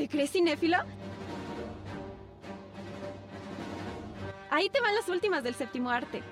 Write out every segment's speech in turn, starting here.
¿Te crees cinéfilo? Ahí te van las últimas del séptimo arte.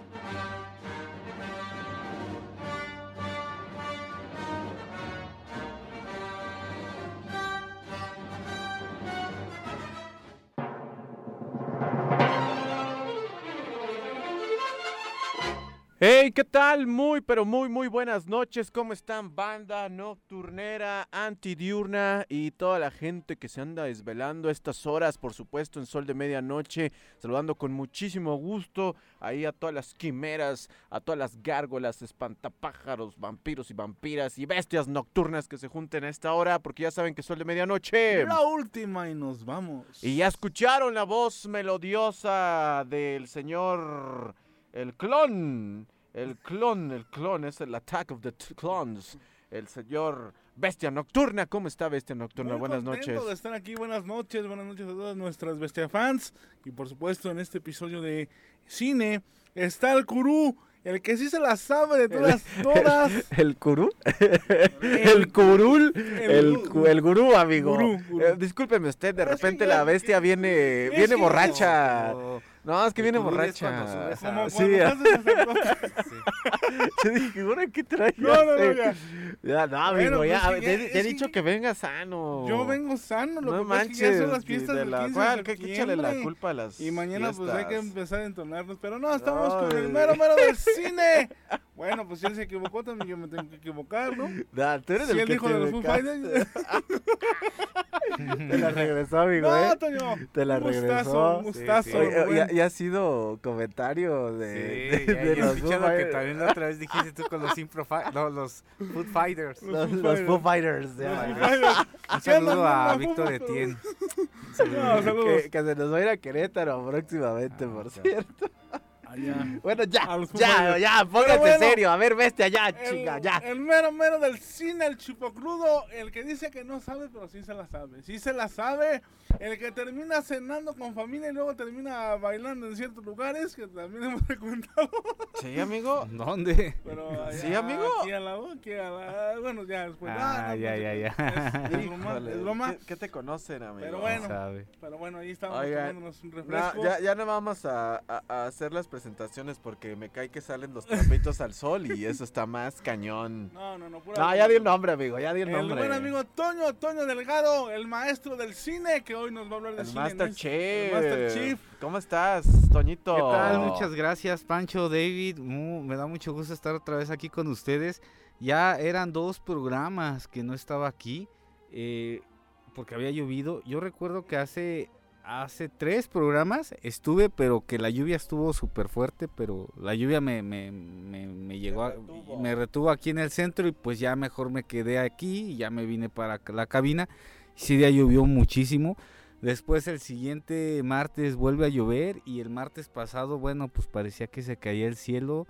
Hey, ¿qué tal? Muy, pero muy, muy buenas noches. ¿Cómo están? Banda nocturnera, antidiurna y toda la gente que se anda desvelando a estas horas, por supuesto, en sol de medianoche. Saludando con muchísimo gusto ahí a todas las quimeras, a todas las gárgolas, espantapájaros, vampiros y vampiras y bestias nocturnas que se junten a esta hora, porque ya saben que es sol de medianoche. La última y nos vamos. Y ya escucharon la voz melodiosa del señor el clon, el clon, el clon, es el Attack of the Clones, el señor Bestia Nocturna. ¿Cómo está Bestia Nocturna? Muy Buenas noches. de estar aquí. Buenas noches, buenas noches a todas nuestras bestia fans. Y por supuesto, en este episodio de cine está el Curú, el que sí se la sabe de todas, todas. ¿El curú? el curul, el el, el gurú, amigo. Gurú, gurú. Eh, discúlpeme usted, de repente la bestia viene, viene borracha. No, es que viene borracha. Como Sí, yo dije, ¿ahora qué trae? No, no, no, ya. Ya, no, amigo, Bueno, ya, pues, te, ya, te he dicho que- que venga sano. Yo vengo sano, lo no que pasa es que ya manches, son las fiestas de del la 15 cual, de que que échale la culpa a las Y mañana pues hay que empezar a entonarnos, pero no, estamos No, con el mero mero del cine. Bueno, pues si él se equivocó, también yo me tengo que equivocar, ¿no? Nah, tú eres Si el él que dijo te de los Foo. Fighters. Te la regresó, amigo, No, ¿eh? Toño. Te la un gustazo, regresó. un gustazo. Ya, ha sido comentario de, Sí, de, ya, de ya los Foo que también la otra vez dijiste tú con los Impro no, los Food Fighters. Un Los, los Foo Fighters. ¿Qué saludo a Víctor Etienne. No, que, que se nos va a ir a Querétaro próximamente, Ah, por cierto. Allá. Bueno, ya, A ya, ya, póngate bueno, serio. A ver, bestia, ya, El, chinga, ya. el mero mero del cine, el chupocrudo, el que dice que no sabe, pero sí se la sabe. Sí se la sabe. El que termina cenando con familia y luego termina bailando en ciertos lugares, que también hemos frecuentado. Sí, amigo. ¿Dónde? Pero allá, Sí, amigo. Aquí lado, aquí a la... Bueno, ya después. Ah, no, ya, no, ya, ya. Es, Híjole, es broma. ¿Qué, qué te conocen, amigo? Pero bueno. Sabe. Pero bueno, ahí estamos Oigan, tomándonos un No, refresco. ya, ya no vamos a, a- a hacer las presentaciones porque me cae que salen los trapitos al sol y eso está más cañón. No, no, no, pura No, ya di el nombre, amigo, ya di el El nombre. buen amigo Toño, Toño Delgado, el maestro del cine, que hoy nos va a hablar de El cine. Master Chief. el Master Chief. ¿Cómo estás, Toñito? ¿Qué tal? Muchas gracias, Pancho, David. Me da mucho gusto estar otra vez aquí con ustedes. Ya eran dos programas que no estaba aquí eh, porque había llovido. Yo recuerdo que hace, hace tres programas estuve, pero que la lluvia estuvo súper fuerte, pero la lluvia me, me, me- me llegó, a- me retuvo aquí en el centro y pues ya mejor me quedé aquí y ya me vine para la cabina. Sí, ya llovió muchísimo. Después el siguiente martes vuelve a llover y el martes pasado, bueno, pues parecía que se caía el cielo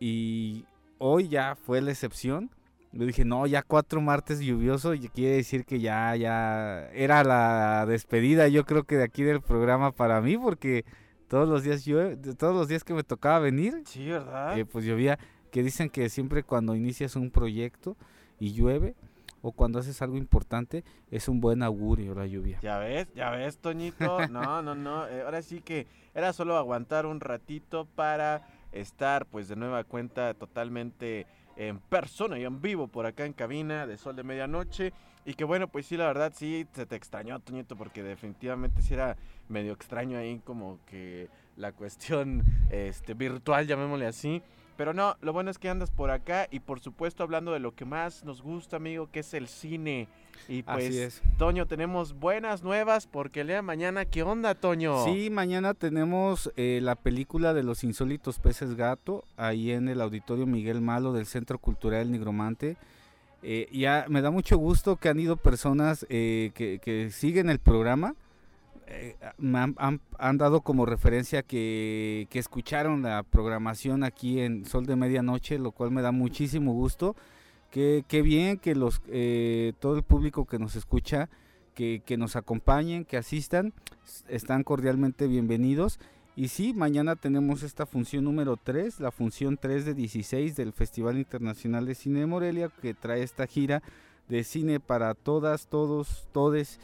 y hoy ya fue la excepción. Yo dije, no, ya cuatro martes lluvioso y quiere decir que ya, ya era la despedida yo creo que de aquí del programa para mí porque todos los días llueve, todos los días que me tocaba venir, Sí, ¿verdad? eh, pues llovía, que dicen que siempre cuando inicias un proyecto y llueve o cuando haces algo importante es un buen augurio la lluvia. Ya ves, ya ves, Toñito. No, no, no. eh, ahora sí que era solo aguantar un ratito para estar, pues, de nueva cuenta totalmente en persona y en vivo por acá en cabina de Sol de Medianoche. Y que bueno, pues sí, la verdad sí se te extrañó, Toñito, porque definitivamente sí era medio extraño ahí como que la cuestión este, virtual, llamémosle así. Pero no, lo bueno es que andas por acá y por supuesto hablando de lo que más nos gusta, amigo, que es el cine. Y pues Así es. Toño, tenemos buenas nuevas porque de mañana, ¿qué onda, Toño? Sí, mañana tenemos eh, la película de los insólitos peces gato ahí en el Auditorio Miguel Malo del Centro Cultural Nigromante. Eh, ya me da mucho gusto que han ido personas eh, que, que siguen el programa. Eh, han, han- han dado como referencia que, que escucharon la programación aquí en Sol de Medianoche, lo cual me da muchísimo gusto. Qué, qué bien que los eh, todo el público que nos escucha, que, que nos acompañen, que asistan, están cordialmente bienvenidos. Y sí, mañana tenemos esta función número 3, la función 3 de 16 del Festival Internacional de Cine de Morelia, que trae esta gira de cine para todas, todos, todes.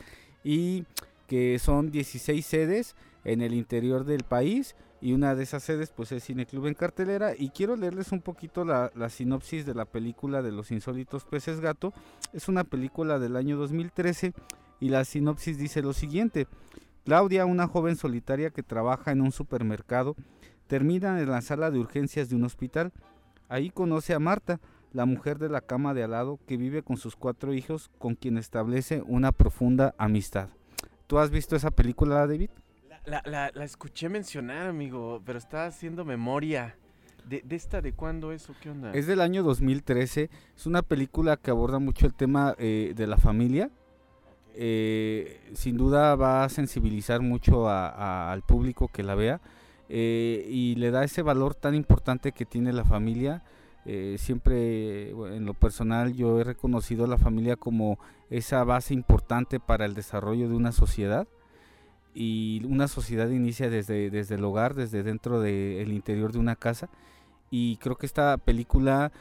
y que son 16 sedes en el interior del país y una de esas sedes pues es Cineclub en cartelera y quiero leerles un poquito la, la, sinopsis de la película de los insólitos peces gato. Es una película del año 2013 y la sinopsis dice lo siguiente. Claudia, una joven solitaria que trabaja en un supermercado, termina en la sala de urgencias de un hospital. Ahí conoce a Marta, la mujer de la cama de al lado que vive con sus cuatro hijos con quien establece una profunda amistad. ¿Tú has visto esa película, David? La, la, la escuché mencionar, amigo, pero estaba haciendo memoria. ¿De, ¿De, esta de cuándo es o qué onda? Es del año 2013. Es una película que aborda mucho el tema eh, de la familia. Eh, sin duda va a sensibilizar mucho a, a, al público que la vea eh, y le da ese valor tan importante que tiene la familia. Siempre en lo personal yo he reconocido a la familia como esa base importante para el desarrollo de una sociedad. Y una sociedad inicia desde, desde el hogar, desde dentro del interior de una casa. Y creo que esta película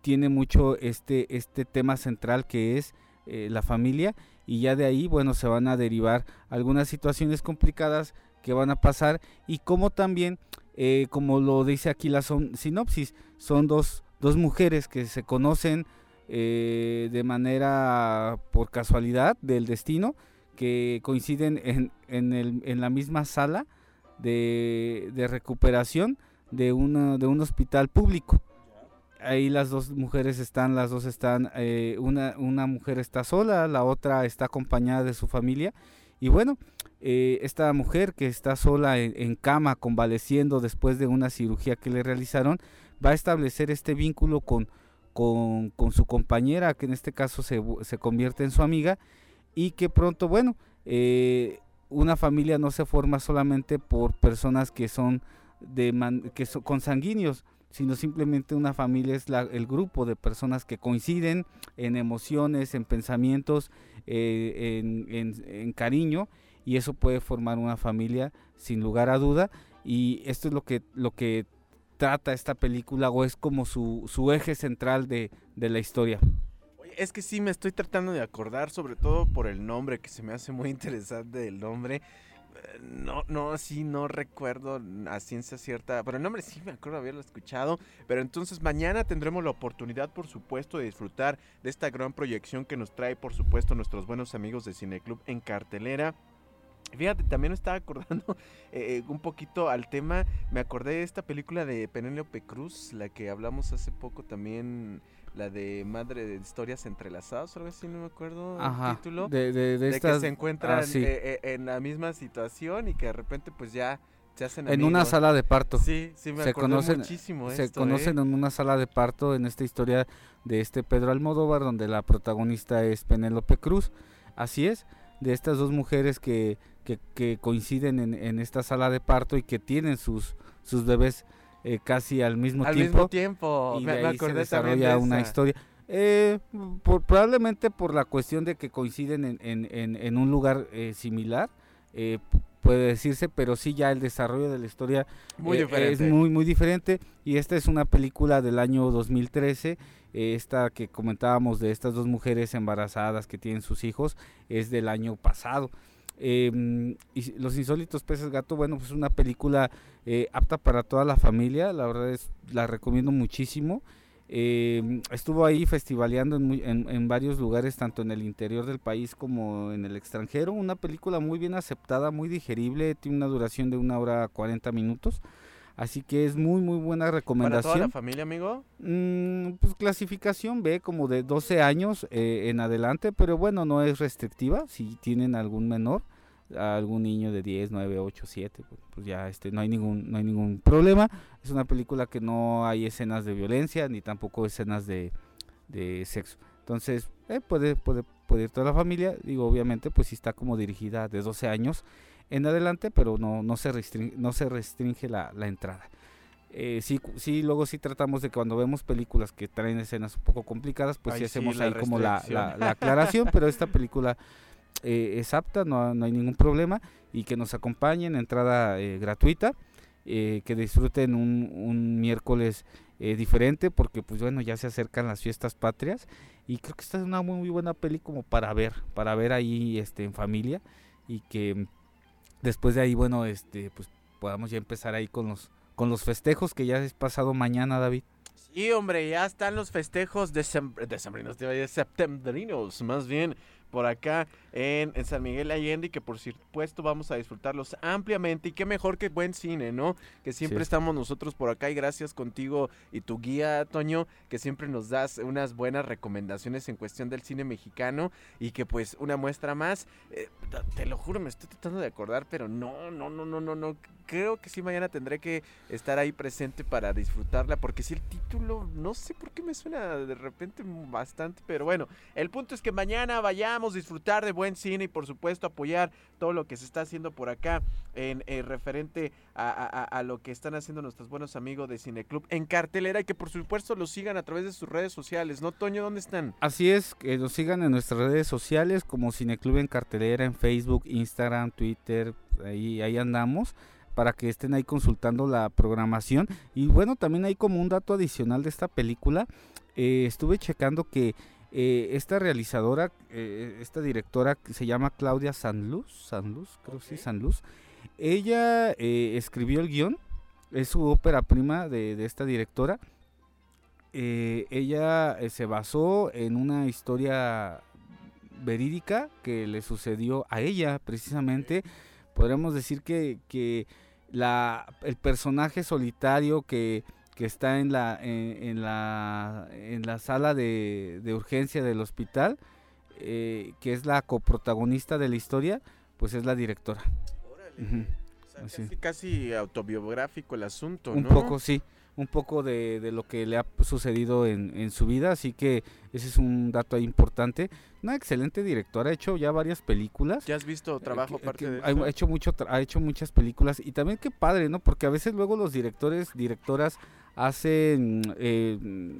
tiene mucho este, este tema central que es eh, la familia. Y ya de ahí bueno se van a derivar algunas situaciones complicadas que van a pasar. Y como también eh, como lo dice aquí la son, sinopsis son dos, dos mujeres que se conocen eh, de manera por casualidad del destino que coinciden en, en, el, en la misma sala de, recuperación de, una, de un hospital público. Ahí las dos mujeres están, las dos están, eh, una, una mujer está sola, la otra está acompañada de su familia. Y bueno, eh, esta mujer que está sola en, cama, convaleciendo después de una cirugía que le realizaron, va a establecer este vínculo con, con, su compañera, que en este caso se, se convierte en su amiga, y que pronto, bueno, eh, una familia no se forma solamente por personas que son de que son consanguíneos, sino simplemente una familia es el grupo de personas que coinciden en emociones, en pensamientos, eh, en, en, en, cariño, y eso puede formar una familia sin lugar a duda. Y esto es lo que, lo que trata esta película, o es como su, su eje central de, de la historia. Es que sí, me estoy tratando de acordar, sobre todo por el nombre, que se me hace muy interesante el nombre. No, no, sí, no recuerdo a ciencia cierta, pero el nombre sí me acuerdo haberlo escuchado. Pero entonces mañana tendremos la oportunidad, por supuesto, de disfrutar de esta gran proyección que nos trae, por supuesto, nuestros buenos amigos de Cineclub en cartelera. Fíjate, también estaba acordando eh, un poquito al tema. Me acordé de esta película de Penélope Cruz, la que hablamos hace poco también la de Madre de Historias Entrelazadas, algo así, no me acuerdo Ajá, el título. De, de, de, de estas, que se encuentran ah, sí. eh, eh, en la misma situación y que de repente pues ya se hacen en una sala de parto. Sí, sí, me se conocen, muchísimo se esto, conocen ¿eh? en una sala de parto en esta historia de este Pedro Almodóvar, donde la protagonista es Penélope Cruz. Así es, de estas dos mujeres que, que, que coinciden en, en, esta sala de parto y que tienen sus, sus bebés eh, casi al mismo al tiempo. mismo tiempo. Y me, de me ahí acordé se desarrolla de una historia. Eh, por, probablemente por la cuestión de que coinciden en, en, en, en un lugar eh, similar, eh, puede decirse, pero sí ya el desarrollo de la historia muy es muy muy diferente y esta es una película del año 2013, esta que comentábamos de estas dos mujeres embarazadas que tienen sus hijos es del año pasado. Eh, y Los Insólitos Peces Gato, bueno, pues es una película eh, apta para toda la familia, la verdad es, la recomiendo muchísimo. Eh, estuvo ahí festivaleando en, en, varios lugares, tanto en el interior del país como en el extranjero. Una película muy bien aceptada, muy digerible, tiene una duración de una hora 40 minutos. Así que es muy, muy buena recomendación. ¿Para toda la familia, amigo? Mm, pues clasificación B, como de 12 años eh, en adelante, pero bueno, no es restrictiva. Si tienen algún menor, algún niño de 10, 9, 8, 7, pues, pues ya este, no, hay ningún, no hay ningún problema. Es una película que no hay escenas de violencia ni tampoco escenas de, de sexo. Entonces, eh, puede, puede, puede ir toda la familia. Digo, obviamente, pues si está como dirigida de 12 años en adelante, pero no, no se restringe, no se restringe la, la entrada. Eh, sí, sí, luego sí tratamos de que cuando vemos películas que traen escenas un poco complicadas, pues Ay, sí hacemos sí, ahí como la, la, la, aclaración, pero esta película eh, es apta, no, no, hay ningún problema, y que nos acompañen, entrada eh, gratuita, eh, que disfruten un, un miércoles diferente, porque pues bueno, ya se acercan las fiestas patrias, y creo que esta es una muy, muy buena peli como para ver, para ver ahí este en familia y que después de ahí, bueno, este pues podamos ya empezar ahí con los con los festejos que ya es pasado mañana, David. Sí, hombre, ya están los festejos de septembrinos, más bien por acá en, San Miguel Allende y que por supuesto vamos a disfrutarlos ampliamente y qué mejor que buen cine, ¿no? Que siempre estamos nosotros por acá y gracias contigo y tu guía, Toño, que siempre nos das unas buenas recomendaciones en cuestión del cine mexicano y que pues una muestra más, eh, te lo juro, me estoy tratando de acordar, pero no, no, no, no, no, no, creo que sí mañana tendré que estar ahí presente para disfrutarla, porque si el título, no sé por qué me suena de repente bastante, pero bueno, el punto es que mañana vayamos disfrutar de buen cine y por supuesto apoyar todo lo que se está haciendo por acá en eh, referente a, lo que están haciendo nuestros buenos amigos de Cineclub en cartelera y que por supuesto los sigan a través de sus redes sociales, ¿no, Toño? ¿Dónde están? Así es, que nos sigan en nuestras redes sociales como Cineclub en cartelera, en Facebook, Instagram, Twitter, ahí, ahí andamos para que estén ahí consultando la programación. Y bueno, también hay como un dato adicional de esta película. Eh, estuve checando que eh, esta realizadora, eh, esta directora que se llama Claudia Sanluz, Sanluz, creo que sí, Sanluz. Ella escribió el guion, es su ópera prima de, de esta directora. ella se basó en una historia verídica que le sucedió a ella precisamente. Podríamos decir que, que la, el personaje solitario que, está en la, en, la, en la sala de, urgencia del hospital, eh, que es la coprotagonista de la historia, pues es la directora. casi, autobiográfico el asunto, Un poco, sí un poco de, de, lo que le ha sucedido en, en, su vida, así que ese es un dato ahí importante. Una excelente directora, ha hecho ya varias películas. ¿Ya has visto trabajo de ha hecho mucho ha hecho muchas películas y también qué padre, ¿no? Porque a veces luego los directores, directoras hacen eh,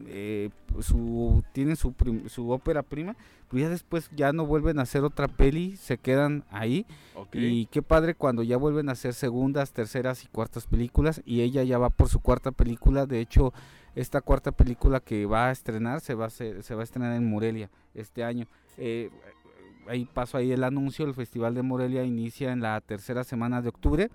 eh, su tienen su, su ópera prima pero ya después ya no vuelven a hacer otra peli se quedan ahí. Y qué padre cuando ya vuelven a hacer segundas terceras y cuartas películas y ella ya va por su cuarta película. De hecho esta cuarta película que va a estrenar se va a se va a estrenar en Morelia este año. Eh, ahí paso ahí el anuncio el festival de Morelia inicia en la tercera semana de octubre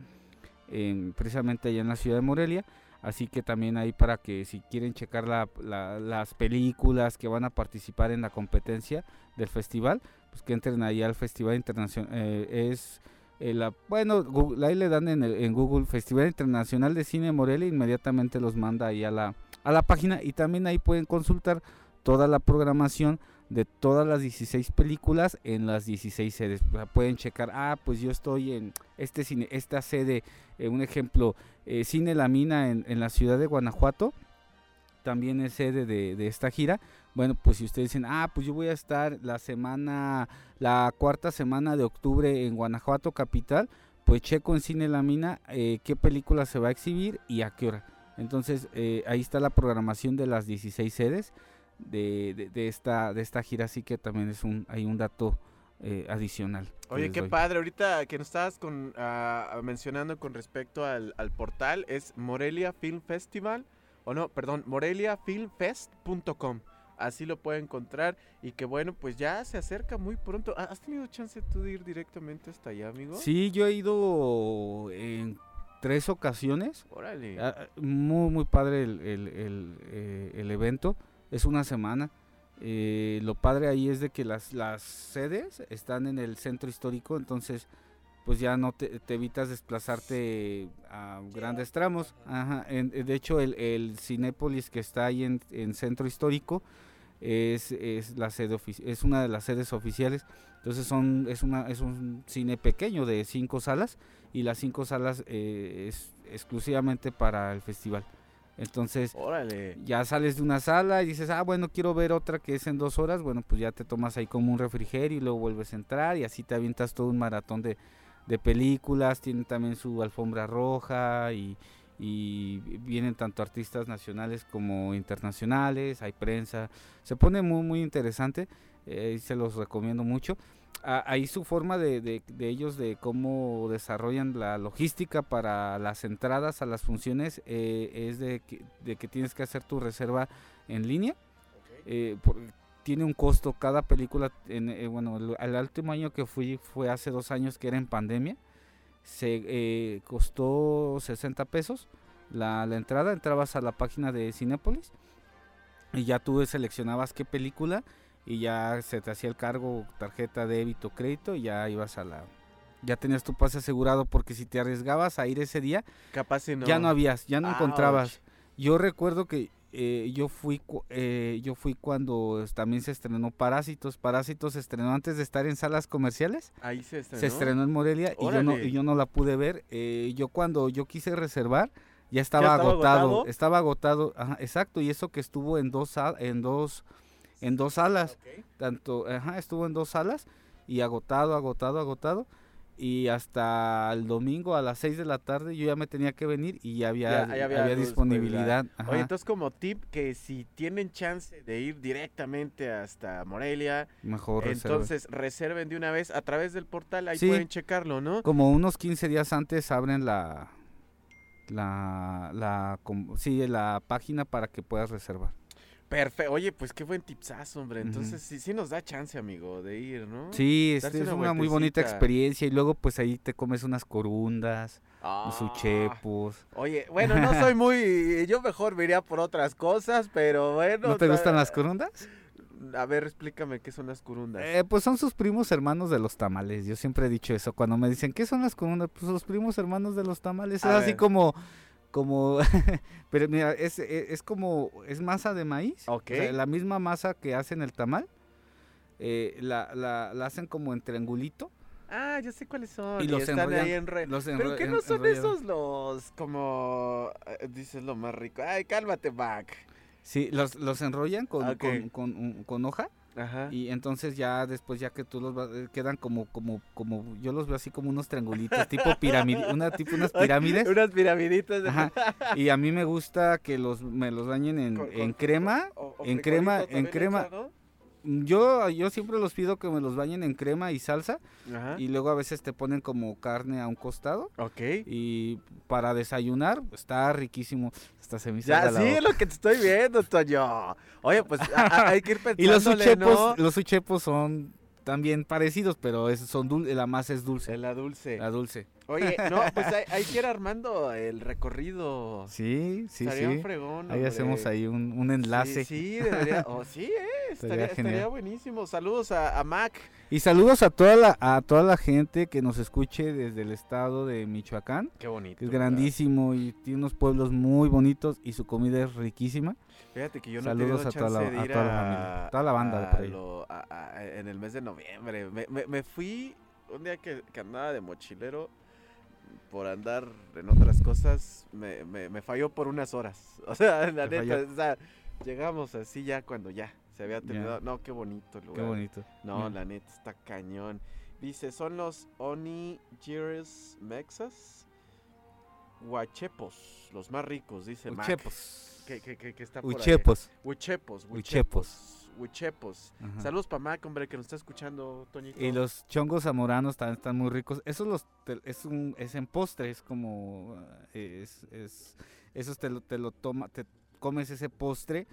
precisamente allá en la ciudad de Morelia Así que también ahí para que si quieren checar las películas que van a participar en la competencia del festival, pues que entren ahí al Festival Internacional. Eh, es eh, la, bueno, ahí le dan en, en, Google Festival Internacional de Cine Morelia, inmediatamente los manda ahí a la, a la página y también ahí pueden consultar toda la programación de todas las 16 películas en las 16 sedes. pueden checar, ah, pues yo estoy en este cine, esta sede, eh, un ejemplo, eh, Cine La Mina en, la ciudad de Guanajuato, también es sede de, esta gira. Bueno, pues si ustedes dicen, ah, pues yo voy a estar la semana, la cuarta semana de octubre en Guanajuato capital, pues checo en Cine La Mina eh, qué película se va a exhibir y a qué hora. Entonces ahí está la programación de las 16 sedes de, de, esta, de esta gira, así que también es un, hay un dato eh, adicional. Oye, qué padre, ahorita que nos estabas con, ah, mencionando con respecto al, portal, es Morelia Film Festival, o no, perdón, moreliafilmfest.com. Así lo puede encontrar y que bueno, pues ya se acerca muy pronto. ¿Has tenido chance tú de ir directamente hasta allá, amigo? Sí, yo he ido en tres ocasiones. Órale. Ah, muy, muy padre el, el, el, eh, el evento es una semana. Eh, lo padre ahí es de que las, las sedes están en el centro histórico, entonces pues ya no te, evitas desplazarte a grandes tramos. Ajá, de hecho el, el Cinépolis que está ahí en, en centro histórico es, es, la sede es una de las sedes oficiales. Entonces son es una es un cine pequeño de cinco salas y las cinco salas eh, es exclusivamente para el festival. Entonces, ya sales de una sala y dices, ah, bueno, quiero ver otra que es en dos horas. Bueno, pues ya te tomas ahí como un refrigerio y luego vuelves a entrar y así te avientas todo un maratón de, películas. Tienen también su alfombra roja y, vienen tanto artistas nacionales como internacionales, hay prensa. Se pone muy, muy interesante. Eh, se los recomiendo mucho ahí su forma de, de, ellos de cómo desarrollan la logística para las entradas a las funciones eh, es de que, de que, tienes que hacer tu reserva en línea. Eh, tiene un costo cada película. En, eh, bueno, el, el último año que fui fue hace dos años que era en pandemia. Se costó 60 pesos la, la entrada. Entrabas a la página de Cinépolis y ya tú seleccionabas qué película y ya se te hacía el cargo tarjeta débito crédito y ya ibas a la ya tenías tu pase asegurado porque si te arriesgabas a ir ese día Capaz si no. ya no habías ya no Ouch. encontrabas yo recuerdo que eh, yo fui eh, yo fui cuando también se estrenó Parásitos Parásitos se estrenó antes de estar en salas comerciales Ahí se estrenó. se estrenó en Morelia y yo no y yo no la pude ver eh, yo cuando yo quise reservar ya estaba, estaba agotado, agotado? estaba agotado ajá, exacto y eso que estuvo en dos sal- en dos en dos salas tanto ajá, estuvo en dos salas y agotado agotado agotado y hasta el domingo a las 6 de la tarde yo ya me tenía que venir y ya había, Ya- había disponibilidad. Oye, ajá, entonces como tip que si tienen chance de ir directamente hasta Morelia, mejor entonces reserven de una vez a través del portal, ahí Sí. pueden checarlo, ¿no? Como unos 15 días antes abren la la la sí, la página para que puedas reservar. Perfecto. Oye, pues qué buen tipsazo, hombre. Entonces sí, sí nos da chance, amigo, de ir, ¿no? Sí, este, es una una muy bonita experiencia y luego pues ahí te comes unas corundas, Ah. uchepos. Oye, bueno, no soy muy... Yo mejor me iría por otras cosas, pero bueno. ¿No te ta- gustan las corundas? A ver, explícame qué son las curundas. Eh, pues son sus primos hermanos de los tamales. Yo siempre he dicho eso. Cuando me dicen, ¿qué son las corundas? Pues los primos hermanos de los tamales. A es así como, como, pero mira, es, es, es como, es masa de maíz. o Ok. sea, la misma masa que hacen el tamal. eh, la, la, la hacen como en triangulito. Ah, ya sé cuáles son. Y Y, los están enrollan- ahí en re- los Pero enro- en- no son esos los como eh, dices lo más rico. Ay, cálmate, Mac. Sí, los, los enrollan con, con, con hoja. Ajá. Y entonces ya después ya que tú los vas, eh, quedan como como como yo los veo así como unos triangulitos tipo pirámide, una tipo unas pirámides. Unas piramiditas de Ajá. Y a mí me gusta que los me los bañen en, con- en con- crema. o- o en crema- en crema. Yo yo siempre los pido que me los bañen en crema y salsa Ajá. y luego a veces te ponen como carne a un costado Ok. y para desayunar está riquísimo. Hasta se me Ya, sí, es lo que te estoy viendo, Toño. Oye, pues a- a- hay que ir Y los uchepos, ¿no? los uchepos son también parecidos, pero es, son dul- la masa es dulce. La dulce. La dulce. Oye, no, pues hay, hay que ir armando el recorrido. Sí, sí, Estaría un sí. fregón, Ahí hacemos ahí un, un enlace. Sí, sí, debería. Oh, sí, eh, estaría, Estaría estaría buenísimo. Saludos a, a Mac. Y saludos a toda la a toda la gente que nos escuche desde el estado de Michoacán, Qué bonito. es ¿verdad? grandísimo y tiene unos pueblos muy bonitos y su comida es riquísima. Fíjate que yo no Saludos a toda la- a toda la familia, toda la banda de por ahí. lo- a- a- en el mes de noviembre. Me, me- me fui un día que, que andaba de mochilero por andar en otras cosas. Me, me- falló por unas horas. O sea, la neta, o sea, llegamos así ya cuando ya se había terminado. No, qué bonito el lugar. Qué bonito. No, la neta está cañón. Dice, son los Onigires Mexas Huachepos, los más ricos, dice Mac. Uchepos. Que, que, que, que está por. Uchepos. Huichepos. Ajá. Saludos para Mac, hombre, que nos está escuchando, Toñito. Y los chongos zamoranos también están muy ricos. Esos los te- es un es en postre, es como eh, es, es esos te lo te lo toma te comes ese postre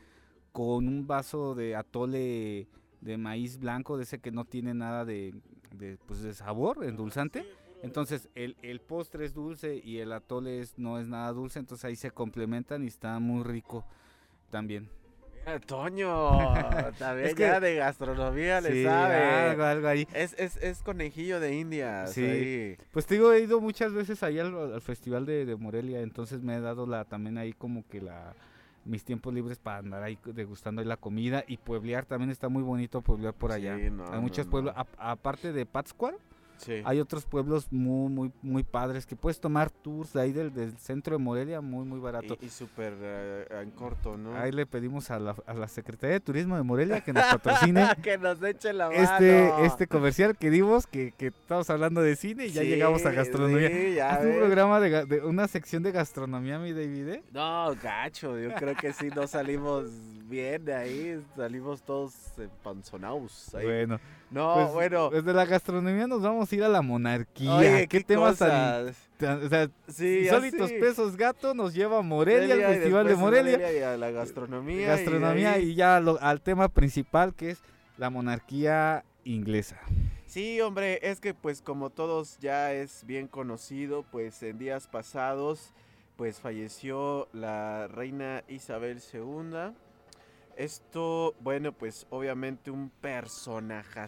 con un vaso de atole de maíz blanco de ese que no tiene nada de, de, pues de sabor, endulzante. Entonces el, el postre es dulce y el atole es, no es nada dulce, entonces ahí se complementan y está muy rico también. Toño, también Es que- ya de gastronomía le sabe. algo, algo ahí. Es, es, es conejillo de indias. Sí. ahí. Pues te digo, he ido muchas veces ahí al, al festival de, de Morelia, entonces me he dado la también ahí como que la mis tiempos libres para andar ahí degustando ahí la comida y pueblear también está muy bonito pueblear por allá. Sí, no, Hay muchos no. pueblos, aparte de Pátzcuaro, Sí. hay otros pueblos muy muy muy padres que puedes tomar tours de ahí del, del centro de Morelia muy muy barato. Y, y súper eh, en corto, ¿no? Ahí le pedimos a la, a la Secretaría de Turismo de Morelia que nos patrocine que nos eche la mano. este, este comercial que dimos, que, que estamos hablando de cine y ya llegamos a gastronomía. sí, ya Haz un programa de, una sección de gastronomía, mi David. ¿eh? No, gacho, yo creo que sí, no salimos bien de ahí, salimos todos eh, panzonados. ahí. Bueno, no, pues, bueno, Desde la gastronomía nos vamos a ir a la monarquía. Oye, ¿Qué, temas tan, tan- o sea, Sí, insólitos pesos gato nos lleva a Morelia, Morelia al y Festival de después Morelia, y a la gastronomía. y gastronomía ahí- y ya lo- al tema principal que es la monarquía inglesa. Sí, hombre, es que pues como todos ya es bien conocido, pues en días pasados pues falleció la reina Isabel II. Esto, bueno, pues obviamente un personaje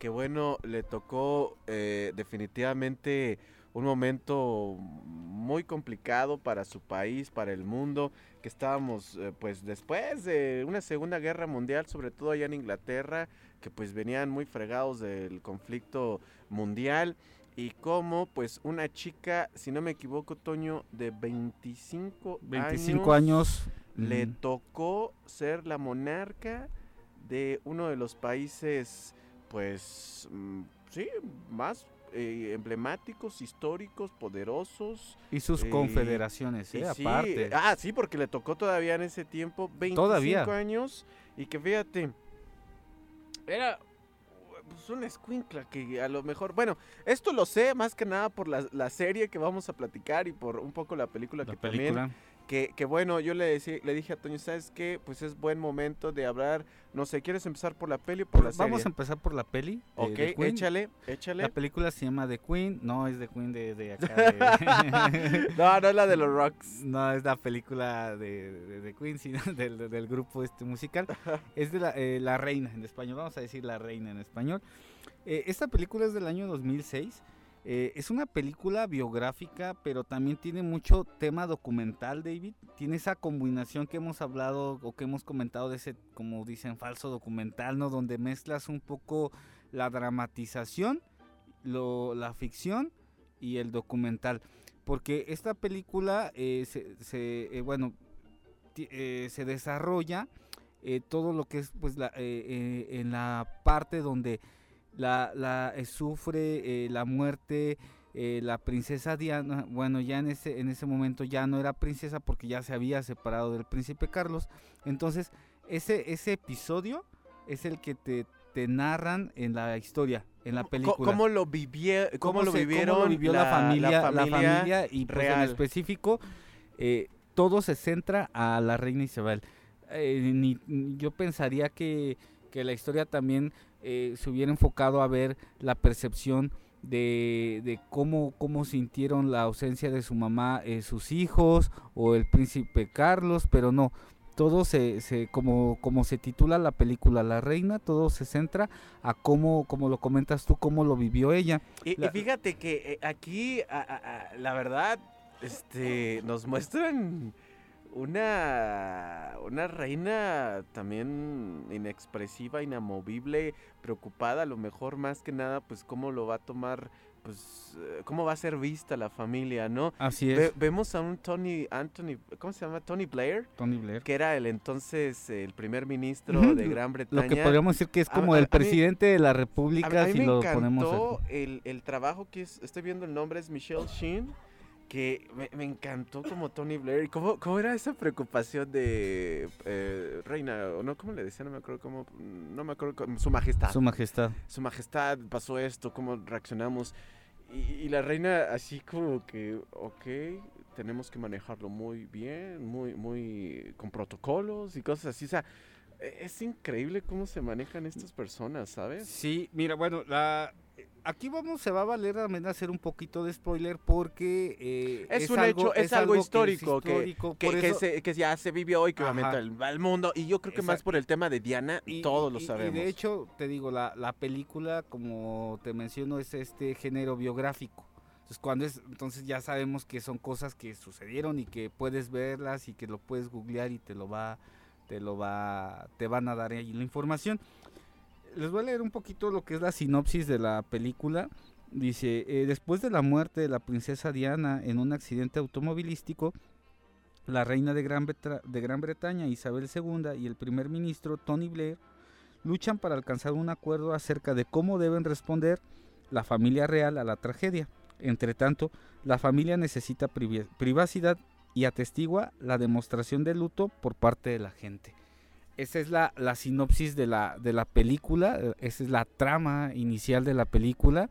que bueno, le tocó eh, definitivamente un momento muy complicado para su país, para el mundo, que estábamos eh, pues después de una segunda guerra mundial, sobre todo allá en Inglaterra, que pues venían muy fregados del conflicto mundial y como pues una chica, si no me equivoco, Toño, de 25, 25 años. Le tocó ser la monarca de uno de los países, pues, mm, sí, más eh, emblemáticos, históricos, poderosos. y sus y- confederaciones, Y ¿eh? sí, aparte. ah, sí, porque le tocó todavía en ese tiempo 25 Todavía. años y que fíjate, era pues, una escuincla que a lo mejor, bueno, esto lo sé más que nada por la, la serie que vamos a platicar y por un poco la película la que también película. Que, que bueno, yo le, decí- le dije a Toño, ¿sabes qué? Pues es buen momento de hablar, no sé, ¿quieres empezar por la peli o por la serie? Vamos a empezar por la peli. Ok, de Queen. échale, échale. La película se llama The Queen, no es The Queen de, de acá. de- no, no es la de los rocks. no es la película de, de, de Queen, sino del, del grupo este musical. Es de la, eh, la Reina en español, vamos a decir La Reina en español. Eh, esta película es del año 2006. Eh, es una película biográfica, pero también tiene mucho tema documental, David. Tiene esa combinación que hemos hablado o que hemos comentado de ese, como dicen, falso documental, ¿no? Donde mezclas un poco la dramatización, lo, la ficción y el documental. Porque esta película eh, se, se, eh, bueno, eh, se desarrolla eh, todo lo que es pues la, eh, en la parte donde la, la eh, sufre eh, la muerte eh, la princesa Diana bueno ya en ese en ese momento ya no era princesa porque ya se había separado del príncipe Carlos. Entonces ese ese episodio es el que te, te narran en la historia en la película. ¿Cómo lo, vivie- cómo lo vivieron vivió la, familia, la familia familia y pues, en específico eh, todo se centra a la reina Isabel. Eh, ni- yo pensaría que, que la historia también eh, se hubiera enfocado a ver la percepción de, de cómo, cómo sintieron la ausencia de su mamá eh, sus hijos o el príncipe Carlos, pero no. Todo se, se como, como se titula la película La Reina, todo se centra a cómo, como lo comentas tú, cómo lo vivió ella. Y, fíjate que eh, aquí, a- a- a- la verdad, este, nos muestran una, una reina también inexpresiva, inamovible, preocupada, a lo mejor más que nada, pues cómo lo va a tomar, pues, eh, cómo va a ser vista la familia, ¿no? Así es, Ve- vemos a un Tony, Anthony, ¿cómo se llama? Tony Blair, Tony Blair. que era el entonces eh, el primer ministro de Gran Bretaña. Lo que podríamos decir que es como a- el a mí- presidente de la República, a mí si me lo ponemos. el, el trabajo que es, estoy viendo el nombre, es Michelle Sheen, que me, me encantó como Tony Blair. ¿Y ¿Cómo, cómo era esa preocupación de eh, reina? o no, ¿Cómo le decía? No me acuerdo cómo, no me acuerdo cómo, su majestad. Su majestad. Su majestad pasó esto, cómo reaccionamos. Y, y la reina así como que, ok, tenemos que manejarlo muy bien, muy, muy con protocolos y cosas así. O sea, e- es increíble cómo se manejan estas personas, ¿sabes? Sí, mira, bueno, la aquí vamos, se va a valer también hacer un poquito de spoiler porque eh, Es un hecho, es algo histórico que- histórico, que, que se- que ya se vivió y que obviamente al, al mundo. Y yo creo que más Exacto. por el tema de Diana, y- todos lo y- y sabemos. de hecho, te digo, la, la película, como te menciono, es este género biográfico. Entonces, cuando es, entonces ya sabemos que son cosas que sucedieron y que puedes verlas y que lo puedes googlear y te lo va, te lo va, te van a dar ahí la información. Les voy a leer un poquito lo que es la sinopsis de la película. Dice, eh, después de la muerte de la princesa Diana en un accidente automovilístico, la reina de Gran, de Gran Bretaña, Isabel II, y el primer ministro Tony Blair luchan para alcanzar un acuerdo acerca de cómo deben responder la familia real a la tragedia. Entre tanto, la familia necesita privacidad y atestigua la demostración de luto por parte de la gente. Esa es la, la sinopsis de la, de la película, esa es la trama inicial de la película.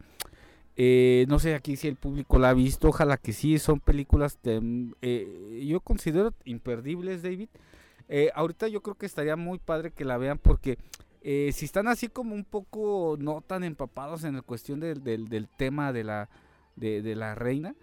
Eh, no sé aquí si el público la ha visto, ojalá que sí, son películas de, mm, eh, yo considero imperdibles, David. Eh, ahorita yo creo que estaría muy padre que la vean porque si están así como un poco no tan empapados en la cuestión del, del- tema de la, de la reina,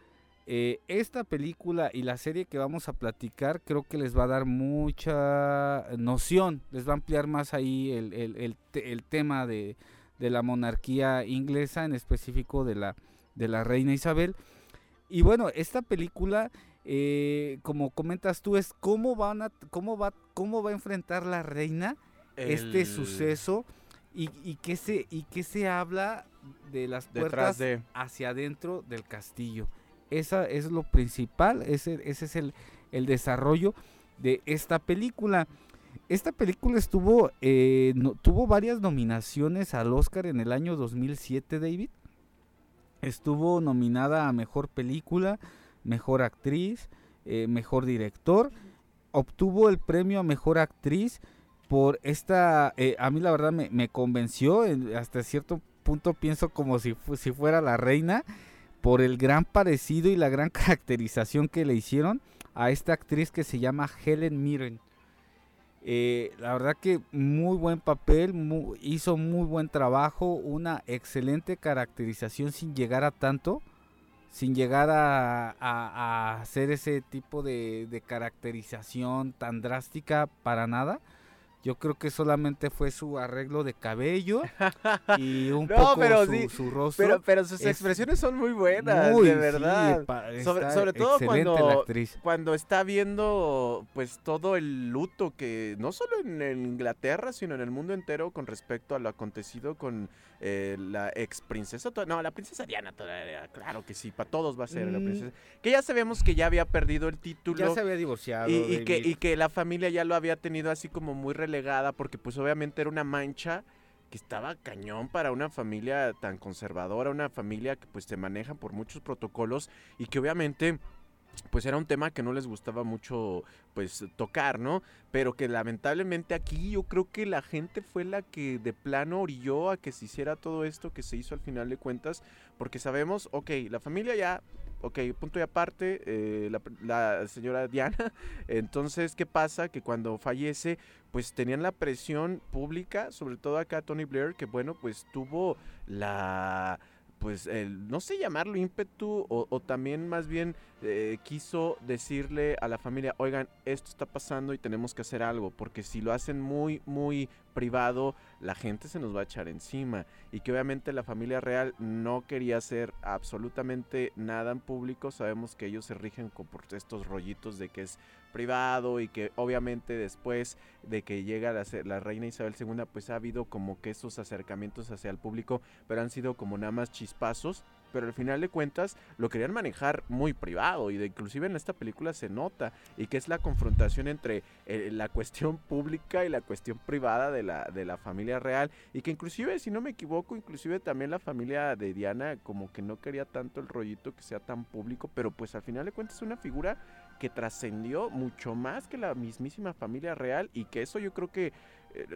eh, esta película y la serie que vamos a platicar creo que les va a dar mucha noción, les va a ampliar más ahí el, el- el te- el tema de, de la monarquía inglesa, en específico de la, de la reina Isabel. Y bueno, esta película, eh, como comentas tú, es cómo, van a, cómo, va, cómo va a enfrentar la reina este suceso y, y qué se, y qué se habla de las puertas de. hacia adentro del castillo. Esa es lo principal, ese, ese es el, el desarrollo de esta película. Esta película estuvo, eh, tuvo varias nominaciones al Oscar en el año 2007, David. Estuvo nominada a Mejor Película, Mejor Actriz, eh, Mejor Director. Obtuvo el premio a Mejor Actriz por esta, eh, a mí la verdad me, me convenció, en- hasta cierto punto pienso como si, si fuera la reina, por el gran parecido y la gran caracterización que le hicieron a esta actriz que se llama Helen Mirren. Eh, la verdad que muy buen papel, hizo muy buen trabajo, una excelente caracterización sin llegar a tanto, sin llegar a, hacer ese tipo de caracterización tan drástica para nada. Yo creo que solamente fue su arreglo de cabello y un No, poco pero su, sí, su rostro. Pero, pero sus es expresiones son muy buenas, Muy, de verdad. Sobre- sobre todo cuando-. Cuando está viendo pues todo el luto que no solo en Inglaterra, sino en el mundo entero con respecto a lo acontecido con eh, la ex princesa, no, la princesa Diana todavía, claro que sí, para todos va a ser la Mm. princesa. Que ya sabemos que ya había perdido el título. Ya se había divorciado. Y, y que, y que la familia ya lo había tenido así como muy relegada porque pues obviamente era una mancha que estaba cañón para una familia tan conservadora, una familia que pues se maneja por muchos protocolos y que obviamente pues era un tema que no les gustaba mucho pues tocar, ¿no? Pero que lamentablemente aquí yo creo que la gente fue la que de plano orilló a que se hiciera todo esto que se hizo al final de cuentas, porque sabemos, ok, la familia ya, ok, punto y aparte, eh, la, la señora Diana, entonces, ¿qué pasa? Que cuando fallece, pues tenían la presión pública, sobre todo acá Tony Blair, que bueno, pues tuvo la pues el, no sé llamarlo ímpetu o, o también más bien eh, quiso decirle a la familia, oigan, esto está pasando y tenemos que hacer algo, porque si lo hacen muy, muy privado, la gente se nos va a echar encima. Y que obviamente la familia real no quería hacer absolutamente nada en público, sabemos que ellos se rigen con, por estos rollitos de que es privado y que obviamente después de que llega la, la reina Isabel II, pues ha habido como que esos acercamientos hacia el público, pero han sido como nada más chispazos, pero al final de cuentas lo querían manejar muy privado y de, inclusive en esta película se nota y que es la confrontación entre eh, la cuestión pública y la cuestión privada de la, de la familia real y que inclusive si no me equivoco inclusive también la familia de Diana como que no quería tanto el rollito que sea tan público pero pues al final de cuentas es una figura que trascendió mucho más que la mismísima familia real y que eso yo creo que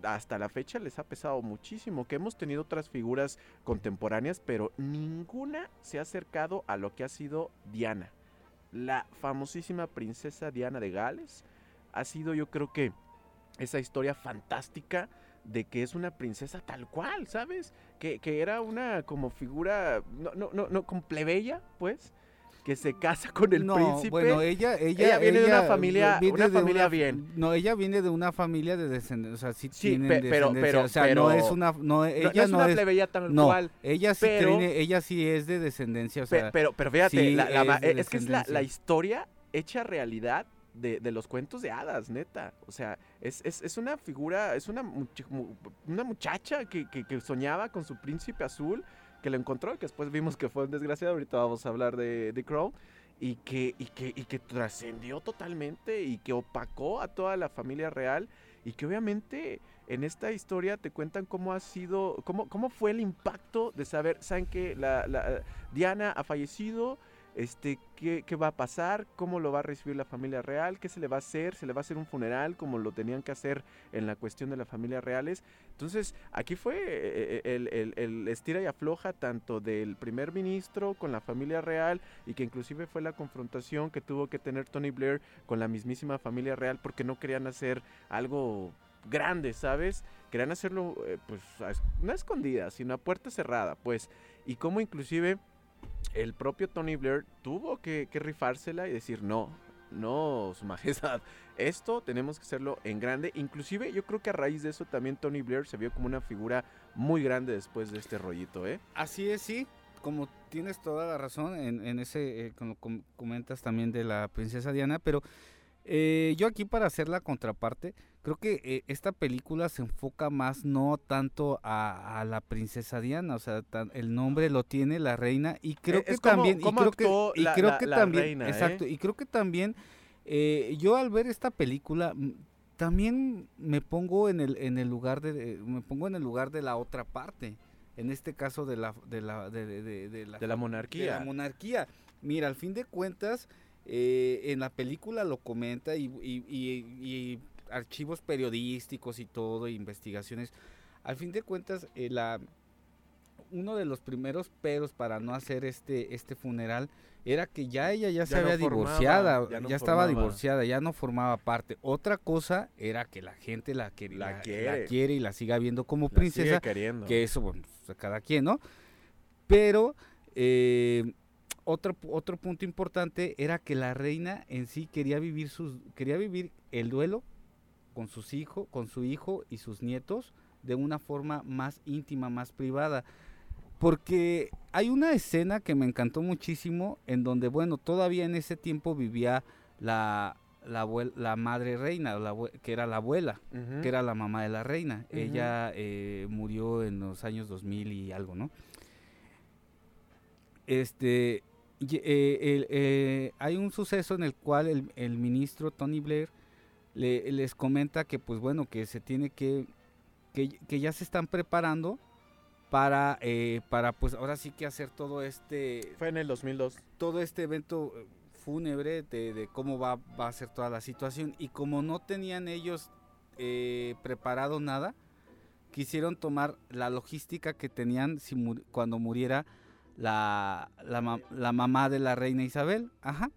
hasta la fecha les ha pesado muchísimo, que hemos tenido otras figuras contemporáneas, pero ninguna se ha acercado a lo que ha sido Diana. La famosísima princesa Diana de Gales ha sido yo creo que esa historia fantástica de que es una princesa tal cual, ¿sabes? Que, que era una como figura, no, no, no, no, como plebeya, pues, que se casa con el no, príncipe. bueno, ella, ella, Ella viene de una familia- viene una de familia bien. No, ella viene de una familia de descendencia, o sea, sí, Sí, tienen pe- pero- pero- o sea, no es una, no, ella no es una plebeya tal no, cual. ella sí pero- tiene, ella sí es de descendencia, o sea, pero, pero fíjate, sí la- es que es la, historia hecha realidad de, de los cuentos de hadas, neta. O sea, es, es- es una figura, es una, much- mu- una muchacha que, que- que soñaba con su príncipe azul, que lo encontró, que después vimos que fue un desgraciado, ahorita vamos a hablar de, de Crow, y que, y que, y que trascendió totalmente y que opacó a toda la familia real y que obviamente en esta historia te cuentan cómo ha sido, cómo, cómo fue el impacto de saber, saben que la, la- Diana ha fallecido, este, ¿qué, qué va a pasar, cómo lo va a recibir la familia real, qué se le va a hacer, se le va a hacer un funeral como lo tenían que hacer en la cuestión de la familia reales. Entonces, aquí fue eh, el, el- el estira y afloja tanto del primer ministro con la familia real y que inclusive fue la confrontación que tuvo que tener Tony Blair con la mismísima familia real porque no querían hacer algo grande, ¿sabes? Querían hacerlo, eh, pues, no escondida, sino a puerta cerrada, pues. Y como inclusive el propio Tony Blair tuvo que, rifársela y decir, no, no, su majestad, esto tenemos que hacerlo en grande. Inclusive yo creo que a raíz de eso también Tony Blair se vio como una figura muy grande después de este rollito, ¿eh? Así es, sí. Como tienes toda la razón en, ese, eh, como com- comentas también de la princesa Diana, pero eh, yo aquí para hacer la contraparte, creo que eh, esta película se enfoca más no tanto a, a la princesa Diana, o sea, tan- el nombre lo tiene la reina y creo Eh, que es como- también, y creo que, actuó y la- creo la- que la también, reina, ¿eh? exacto, y creo que también yo al ver esta película mm, también me pongo en el en el lugar de de- me pongo en el lugar de la otra parte en este caso de la de la de, de- de- de la, De la de monarquía. la monarquía mira al fin de cuentas eh, en la película lo comenta y, y- y- y archivos periodísticos y todo investigaciones al fin de cuentas eh, la uno de los primeros peros para no hacer este este funeral era que ya ella ya, se Ya no había formaba, divorciada, ya ya, no estaba formaba. divorciada, ya no formaba parte. Otra cosa era que la gente la, quer- La la- la quiere. quiere y la siga viendo como princesa, que eso, bueno, pues, cada quien, ¿no? Pero eh, otro, otro punto importante era que la reina en sí quería vivir sus, quería vivir el duelo con sus hijos, con su hijo y sus nietos de una forma más íntima, más privada. Porque hay una escena que me encantó muchísimo en donde, bueno, todavía en ese tiempo vivía la, la, la madre reina, la que era la abuela que era la mamá de la reina. Ella eh, murió en los años 2000 y algo, ¿no? Este, eh, eh, hay un suceso en el cual el, el ministro Tony Blair le- les comenta que, pues bueno, que se tiene que, que, que ya se están preparando para, eh, para, pues ahora sí que hacer todo este, Fue en el 2002. todo este evento eh, fúnebre de, de cómo va, va a ser toda la situación y como no tenían ellos eh, preparado nada, quisieron tomar la logística que tenían si mu- cuando muriera la, la, ma- la mamá de la reina Isabel. Ajá.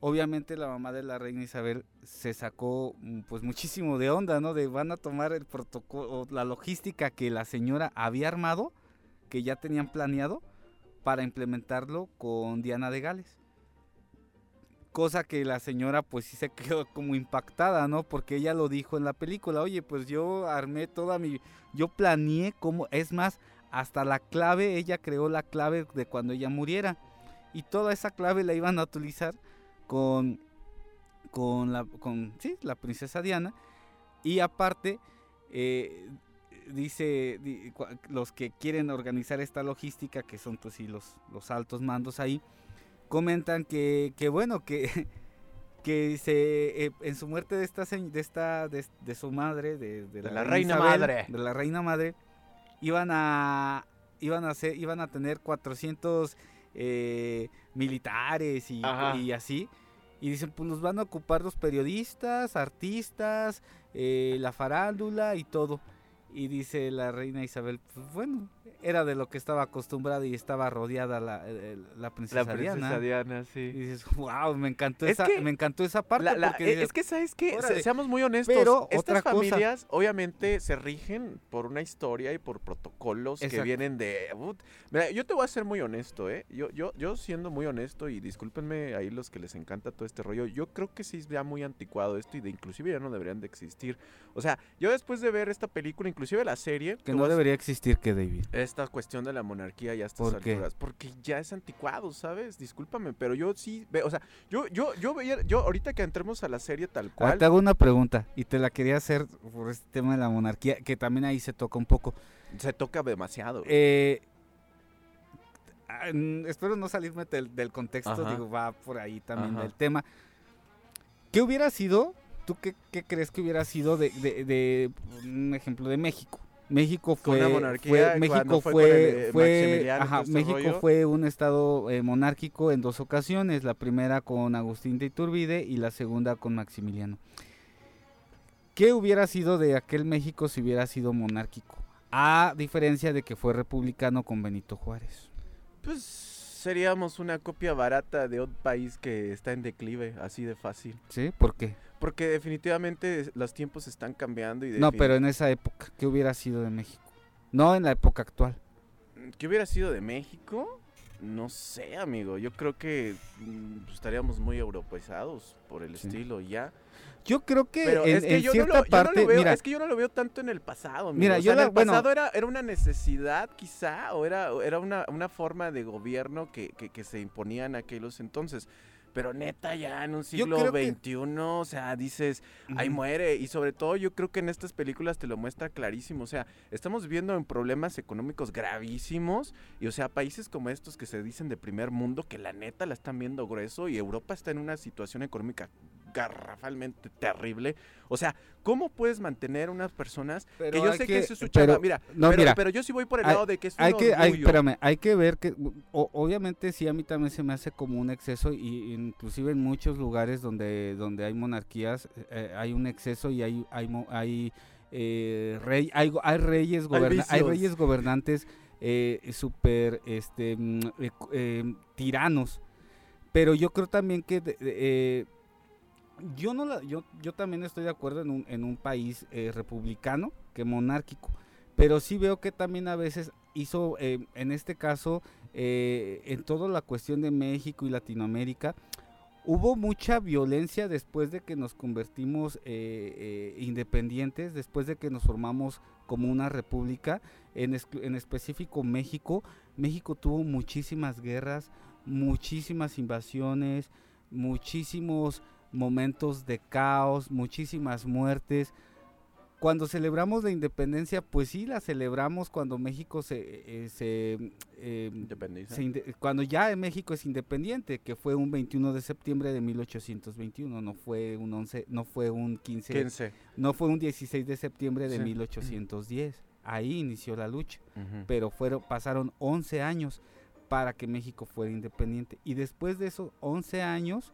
Obviamente la mamá de la reina Isabel se sacó mm, pues muchísimo de onda, ¿no? De van a tomar el protocolo, la logística que la señora había armado, que ya tenían planeado, para implementarlo con Diana de Gales. Cosa que la señora pues sí se quedó como impactada, ¿no? Porque ella lo dijo en la película, oye, pues yo armé toda mi... Yo planeé cómo... Es más, hasta la clave, ella creó la clave de cuando ella muriera. Y toda esa clave la iban a utilizar con... Con la, con, sí, la princesa Diana. Y aparte, eh, dice di- los que quieren organizar esta logística, que son pues sí los, los altos mandos ahí, comentan que, que bueno, que, que se, eh, en su muerte de esta, de, esta de, de su madre, de, de la reina madre. de la reina madre, iban a, iban a, hacer, iban a tener 400 eh, militares y así. Y dicen, pues los van a ocupar los periodistas, artistas, eh, la farándula y todo. Y dice la reina Isabel, pues bueno, era de lo que estaba acostumbrada y estaba rodeada la, eh, la princesa, La princesa Diana. Diana, Y sí. dices, wow, me encantó, Es esa, que me encantó esa parte. La- la- porque eh, dices, es que, ¿sabes qué? Se- seamos muy honestos. Pero Estas otra cosa. familias, obviamente, se rigen por una historia y por protocolos que vienen de. Mira, yo te voy a ser muy honesto, ¿eh? Yo, yo, yo siendo muy honesto, y discúlpenme ahí los que les encanta todo este rollo, yo creo que sí es ya muy anticuado esto y de inclusive ya no deberían de existir. O sea, yo después de ver esta película, inclusive la serie. que no debería existir que David. Esta cuestión de la monarquía y a estas ¿Por qué? alturas. Porque ya es anticuado, ¿sabes? Discúlpame, pero yo sí, ve, o sea, yo, yo, yo veía, yo ahorita que entremos a la serie tal Ahora cual, Ah, te hago una pregunta y te la quería hacer por este tema de la monarquía, que también ahí se toca un poco. se toca demasiado. Eh, ah, espero no salirme del, del contexto, Ajá. digo, va por ahí también Ajá. el tema. ¿Qué hubiera sido? ¿Tú qué, qué crees que hubiera sido de, de- de un ejemplo de México? México fue, una monarquía, fue- cuando México fue fue, el, eh, fue- ajá, este México rollo. fue un estado eh, monárquico en dos ocasiones, la primera con Agustín de Iturbide y la segunda con Maximiliano. ¿Qué hubiera sido de aquel México si hubiera sido monárquico? A diferencia de que fue republicano con Benito Juárez. Pues seríamos una copia barata de un país que está en declive, así de fácil. ¿Sí? ¿Por qué? Porque definitivamente los tiempos están cambiando y No, pero en esa época, ¿qué hubiera sido de México? No en la época actual. ¿Qué hubiera sido de México? No sé, amigo. Yo creo que mm, estaríamos muy europeizados por el Sí. estilo ya. Yo creo que Pero en, es que en yo no, lo, yo no parte, lo veo, mira, es que yo no lo veo tanto en el pasado. amigo. Mira, O yo en el bueno- pasado era, era una necesidad quizá, o era, era una, una forma de gobierno que, que, que se imponía en aquellos entonces. Pero neta, ya en un siglo creo que- XXI, o sea, dices, ahí muere. Y sobre todo yo creo que en estas películas te lo muestra clarísimo. O sea, estamos viviendo en problemas económicos gravísimos. Y o sea, países como estos que se dicen de primer mundo, que la neta la están viendo grueso. Y Europa está en una situación económica garrafalmente terrible. O sea, ¿cómo puedes mantener unas personas Pero que yo hay sé que, que- eso es su pero- chamba? Mira, no, pero, mira, pero yo sí voy por el hay- lado de que es un hay que, hay, orgullo. espérame, hay que ver que, o- obviamente sí a mí también se me hace como un exceso y inclusive en muchos lugares donde, donde hay monarquías eh, hay un exceso y hay, hay, hay, eh, rey, hay, hay reyes, goberna- hay reyes gobernantes eh, súper este, mm, eh, eh, tiranos. Pero yo creo también que eh, yo no la- yo, yo también estoy de acuerdo en un, en un país eh, republicano que monárquico. Pero sí veo que también a veces hizo, eh, en este caso, eh, en toda la cuestión de México y Latinoamérica, hubo mucha violencia después de que nos convertimos eh, independientes, después de que nos formamos como una república, en, exclu- en específico México. México tuvo muchísimas guerras, muchísimas invasiones, muchísimos momentos de caos, muchísimas muertes. Cuando celebramos la independencia, pues sí la celebramos cuando México se, eh, se, eh, Independiza. se inde- cuando ya México es independiente, que fue un 21 de septiembre de 1821, no fue un 11, no fue un 15, 15. no fue un 16 de septiembre de Sí. 1810. Ahí inició la lucha, pero fueron pasaron 11 años para que México fuera independiente y después de esos 11 años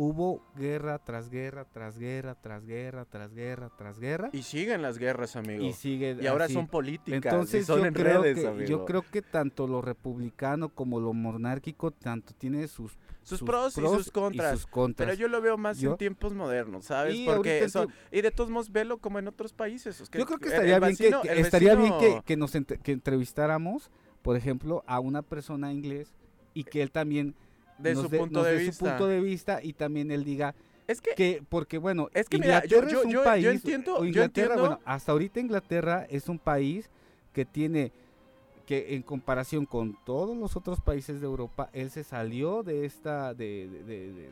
hubo guerra tras guerra, tras guerra, tras guerra, tras guerra, tras guerra Y siguen las guerras, amigo. y sigue Y ahora así. son políticas. Entonces y son yo en creo, redes, que, amigo. yo creo que tanto lo republicano como lo monárquico tanto tiene sus, sus, pros, y sus contras. sus contras. Pero yo lo veo más Yo- en tiempos modernos, ¿sabes? Y Porque eso, y de todos modos velo como en otros países. es Yo creo que estaría bien, vecino- que, estaría bien que nos ent- que entrevistáramos, por ejemplo, a una persona inglés y que él también de nos su punto nos de vista. su punto de vista y también él diga Es que que porque bueno, Es que mira, yo- Inglaterra yo- es un yo- yo país, entiendo- Inglaterra, entiendo- bueno, hasta ahorita Inglaterra es un país que tiene que en comparación con todos los otros países de Europa, él se salió de esta, de,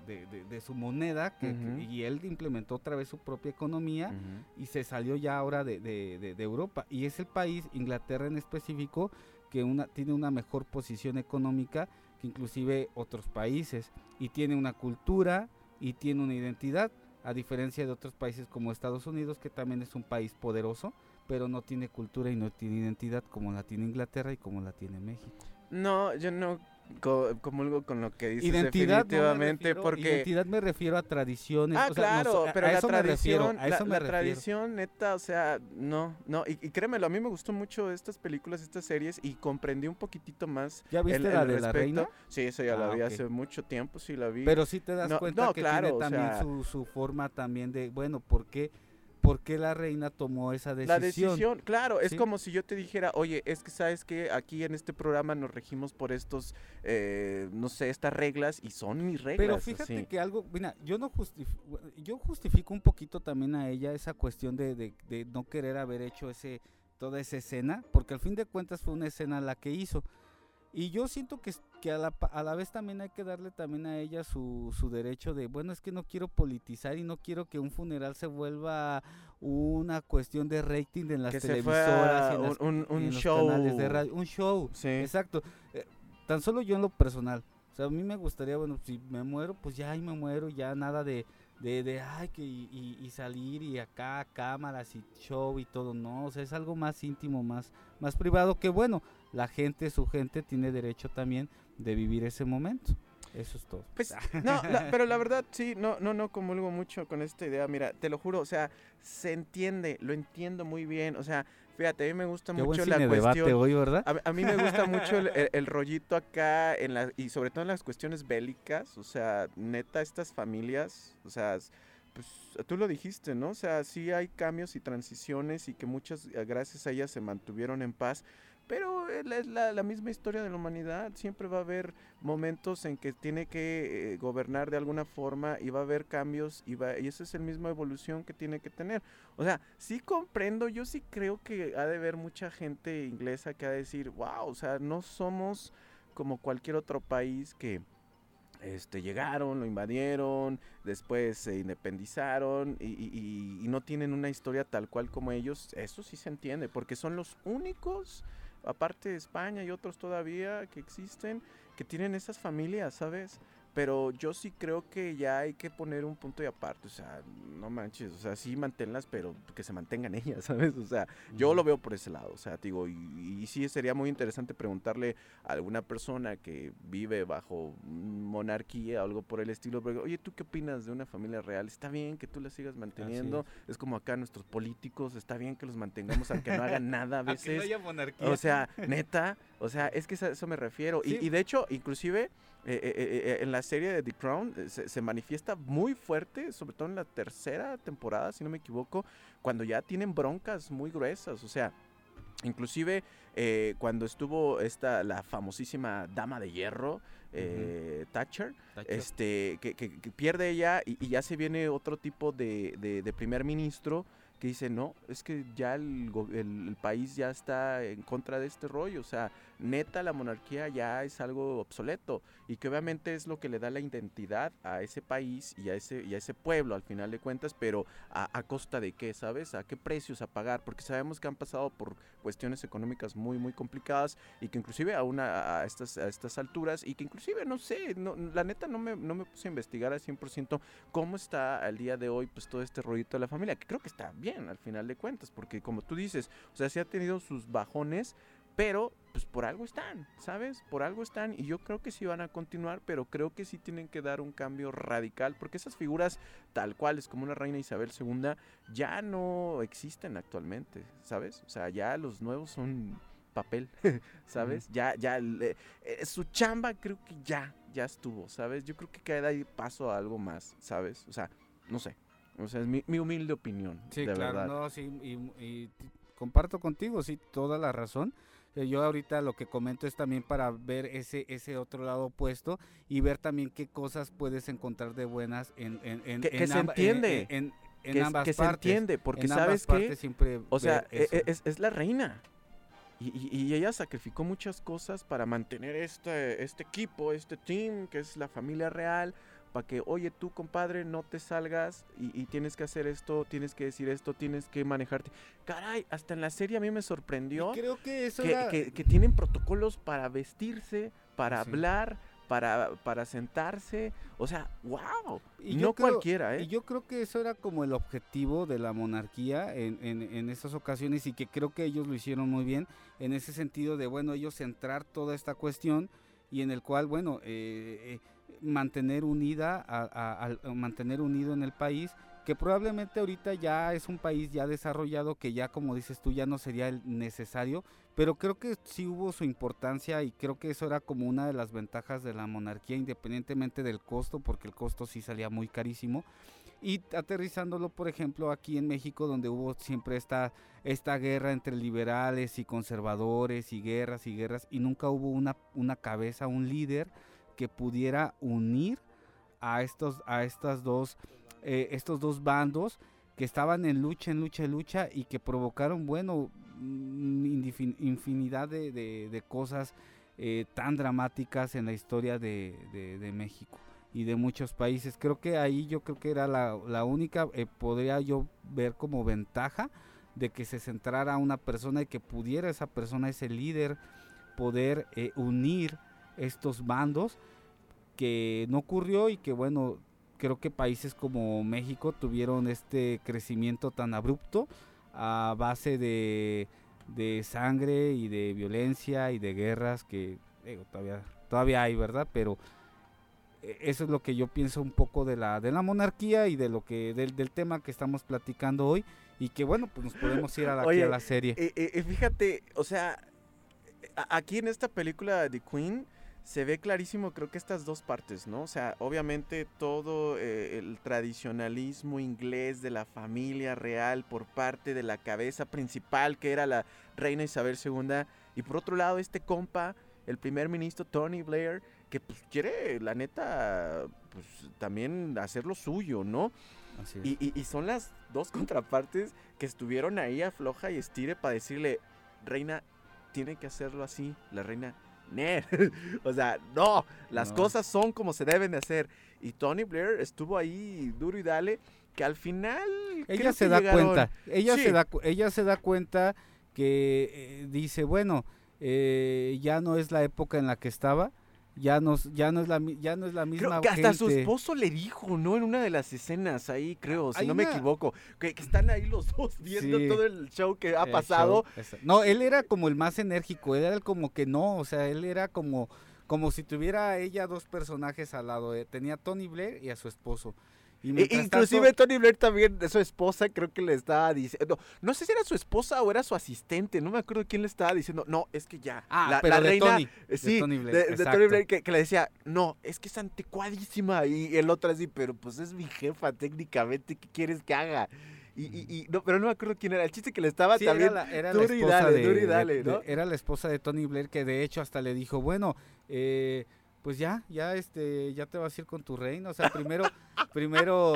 de- de- su moneda que- y él implementó otra vez su propia economía y se salió ya ahora de Europa. Y es el país, Inglaterra en específico, que una, tiene una mejor posición económica que inclusive otros países. Y tiene una cultura y tiene una identidad, a diferencia de otros países como Estados Unidos, que también es un país poderoso, pero no tiene cultura y no tiene identidad como la tiene Inglaterra y como la tiene México. No, yo no co- comulgo con lo que dices Identidad, no definitivamente refiero- porque... identidad me refiero a tradiciones. Ah, o sea, claro, pero a la eso me refiero, tradición, a eso la, me la refiero. tradición neta, o sea, no, no, y, y créemelo, a mí me gustó mucho estas películas, estas series y comprendí un poquitito más ¿Ya viste el, la el de la respecto. reina? Sí, eso ya la Ah, vi ok. hace mucho tiempo, sí la vi. Pero sí te das No, cuenta que claro, tiene o también sea- su, su forma también de, bueno, ¿por qué, por qué la reina tomó esa decisión? La decisión, claro, es Sí. como si yo te dijera, oye, es que sabes que aquí en este programa nos regimos por estos, eh, no sé, estas reglas y son mis reglas. Pero fíjate así. que algo, mira, yo no justifico, yo justifico un poquito también a ella esa cuestión de, de- de no querer haber hecho ese toda esa escena, porque al fin de cuentas fue una escena la que hizo. Y yo siento que, es- que a, la, a la vez también hay que darle también a ella su, su derecho de, bueno, es que no quiero politizar y no quiero que un funeral se vuelva una cuestión de rating en las que se televisoras en, las- un, un- en los show. canales de radio. Un show, Sí. exacto. Eh, tan solo yo en lo personal. O sea, a mí me gustaría, bueno, si me muero, pues ya ahí me muero, ya nada de, de, de ay, que y- y salir y acá cámaras y show y todo, no, o sea, es algo más íntimo, más, más privado que bueno, la gente, su gente tiene derecho también de vivir ese momento. Eso es todo. Pues, no, la- pero la verdad sí, no, no, no comulgo mucho con esta idea. Mira, te lo juro, o sea, se entiende, lo entiendo muy bien. O sea, fíjate, a mí me gusta Qué buen mucho la debate cuestión. hoy, ¿verdad? A, a mí me gusta mucho el, el- el rollito acá en la, y sobre todo en las cuestiones bélicas. O sea, neta, estas familias, o sea, pues tú lo dijiste, ¿no? O sea, sí hay cambios y transiciones y que muchas, eh, gracias a ellas, se mantuvieron en paz. Pero eh, es la, misma historia de la humanidad. Siempre va a haber momentos en que tiene que eh, gobernar de alguna forma y va a haber cambios y, va, y esa es la misma evolución que tiene que tener. O sea, sí comprendo, yo sí creo que ha de haber mucha gente inglesa que ha de decir, wow, o sea, no somos como cualquier otro país que este, llegaron, lo invadieron, después se independizaron y- y- y no tienen una historia tal cual como ellos. Eso sí se entiende, porque son los únicos, aparte de España y otros todavía que existen, que tienen esas familias, ¿sabes? Pero yo sí creo que ya hay que poner un punto y aparte, o sea, no manches, o sea, sí manténlas, pero que se mantengan ellas, ¿sabes? O sea, yo lo veo por ese lado, o sea, digo, y, y sí sería muy interesante preguntarle a alguna persona que vive bajo monarquía o algo por el estilo, pero, oye, ¿tú qué opinas de una familia real? ¿Está bien que tú la sigas manteniendo? Es. como acá nuestros políticos, está bien que los mantengamos aunque no hagan nada a veces. monarquía. O sea, neta, o sea, es que a eso me refiero. Y- Sí. Y, de hecho, inclusive eh, eh, eh, eh, en la serie de The Crown eh, se, se manifiesta muy fuerte, sobre todo en la tercera temporada, si no me equivoco, cuando ya tienen broncas muy gruesas. O sea, inclusive eh, cuando estuvo esta, la famosísima Dama de Hierro, eh, Thatcher, este, que, que- que pierde ella y, y ya se viene otro tipo de, de- de primer ministro que dice, no, es que ya el, el- el país ya está en contra de este rollo, o sea, neta la monarquía ya es algo obsoleto y que obviamente es lo que le da la identidad a ese país y a ese, a ese pueblo al final de cuentas, pero a, a costa de qué, ¿sabes? ¿A qué precios a pagar? Porque sabemos que han pasado por cuestiones económicas muy, muy complicadas y que inclusive a, una, a, estas, a estas alturas y que inclusive, no sé, no, la neta no me, no me puse a investigar al 100% cómo está al día de hoy pues todo este rollito de la familia, que creo que está bien al final de cuentas, porque como tú dices, o sea, sí ha tenido sus bajones, pero pues por algo están, ¿sabes? Por algo están y yo creo que sí van a continuar, pero creo que sí tienen que dar un cambio radical, porque esas figuras tal cuales como una reina Isabel II ya no existen actualmente, ¿sabes? O sea, ya los nuevos son papel, ¿sabes? Ya, ya, eh, su chamba creo que ya, ya estuvo, ¿sabes? Yo creo que queda ahí paso a algo más, ¿sabes? O sea, no sé. O sea, es mi, mi humilde opinión, Sí, de claro, verdad. no, sí, y, y comparto contigo, sí, toda la razón. Eh, Yo ahorita lo que comento es también para ver ese ese otro lado opuesto y ver también qué cosas puedes encontrar de buenas en en en, Que- que en se entiende, en, que, ambas que se partes. entiende, porque En sabes que, siempre o sea, e- e- es, es la reina. Y, y- y ella sacrificó muchas cosas para mantener este, este equipo, este team, que es la familia real, para que, oye, tú, compadre, no te salgas y, y tienes que hacer esto, tienes que decir esto, tienes que manejarte. Caray, hasta en la serie a mí me sorprendió Y creo que eso que, era- que- que tienen protocolos para vestirse, para Sí. hablar, para, para sentarse. O sea, wow. Y no creo- cualquiera, ¿eh? Y yo creo que eso era como el objetivo de la monarquía en, en, en esas ocasiones y que creo que ellos lo hicieron muy bien en ese sentido de, bueno, ellos centrar toda esta cuestión y en el cual, bueno, eh, eh, mantener unida, a, a- a mantener unido en el país, que probablemente ahorita ya es un país ya desarrollado, que ya como dices tú, ya no sería el necesario, pero creo que sí hubo su importancia y creo que eso era como una de las ventajas de la monarquía, independientemente del costo, porque el costo sí salía muy carísimo. Y aterrizándolo, por ejemplo, aquí en México, donde hubo siempre esta, esta guerra entre liberales y conservadores y guerras y guerras, y nunca hubo una, una cabeza, un líder que pudiera unir a estos, a estas dos, eh, estos dos bandos que estaban en lucha, en lucha, en lucha y que provocaron, bueno, mm, infinidad de, de- cosas eh, tan dramáticas en la historia de, de- México y de muchos países. Creo que ahí yo creo que era la, la única, eh, podría yo ver como ventaja de que se centrara una persona y que pudiera esa persona, ese líder, poder unir estos bandos que no ocurrió y que bueno, creo que países como México tuvieron este crecimiento tan abrupto a base de, de sangre y de violencia y de guerras que digo, todavía, todavía hay, ¿verdad? Pero eh, eso es lo que yo pienso un poco de la, de la monarquía y de lo que, del, del tema que estamos platicando hoy. Y que bueno, pues nos podemos ir a la, aquí Oye, a la serie. Eh, eh, fíjate, o sea, aquí en esta película de Queen se ve clarísimo, creo que estas dos partes, ¿no? O sea, obviamente todo eh, el tradicionalismo inglés de la familia real por parte de la cabeza principal que era la reina Isabel II y por otro lado este compa, el primer ministro Tony Blair, que pues quiere, la neta, pues también hacer lo suyo, ¿no? Así es. Y, y- y son las dos contrapartes que estuvieron ahí a floja y estire para decirle, reina, tiene que hacerlo así. La reina. o sea, no, las No. cosas son como se deben de hacer. Y Tony Blair estuvo ahí duro y dale, que al final... ella se da llegaron- cuenta, ella Sí. se da, ella se da cuenta que eh, dice, bueno, eh, ya no es la época en la que estaba, ya no, s- ya no es la, ya no es la Creo misma que hasta su esposo le dijo, ¿no? En una de las escenas ahí, creo, si Hay no me equivoco, que, que están ahí los dos viendo Sí. todo el show que ha pasado. show, No, él era como el más enérgico, él era el como que no, o sea, él era como, como si tuviera ella dos personajes al lado, eh, tenía a Tony Blair y a su esposo. Y E- inclusive tanto- Tony Blair también, de su esposa, creo que le estaba diciendo, no sé si era su esposa o era su asistente, no me acuerdo quién le estaba diciendo, no, es que ya, ah, la, pero la de reina, Tony, eh, de sí, Tony de, Blair, de Tony exacto. Blair que, que le decía, no, es que es anticuadísima, y el otro así, pero pues es mi jefa técnicamente, ¿qué quieres que haga? Y, y, y- no, pero no me acuerdo quién era, el chiste que le estaba Sí, también, era la, era esposa dale, de, de- dale, de- ¿no? era la esposa de Tony Blair que de hecho hasta le dijo, bueno, eh, pues ya, ya este, ya te vas a ir con tu reino, o sea, primero, primero,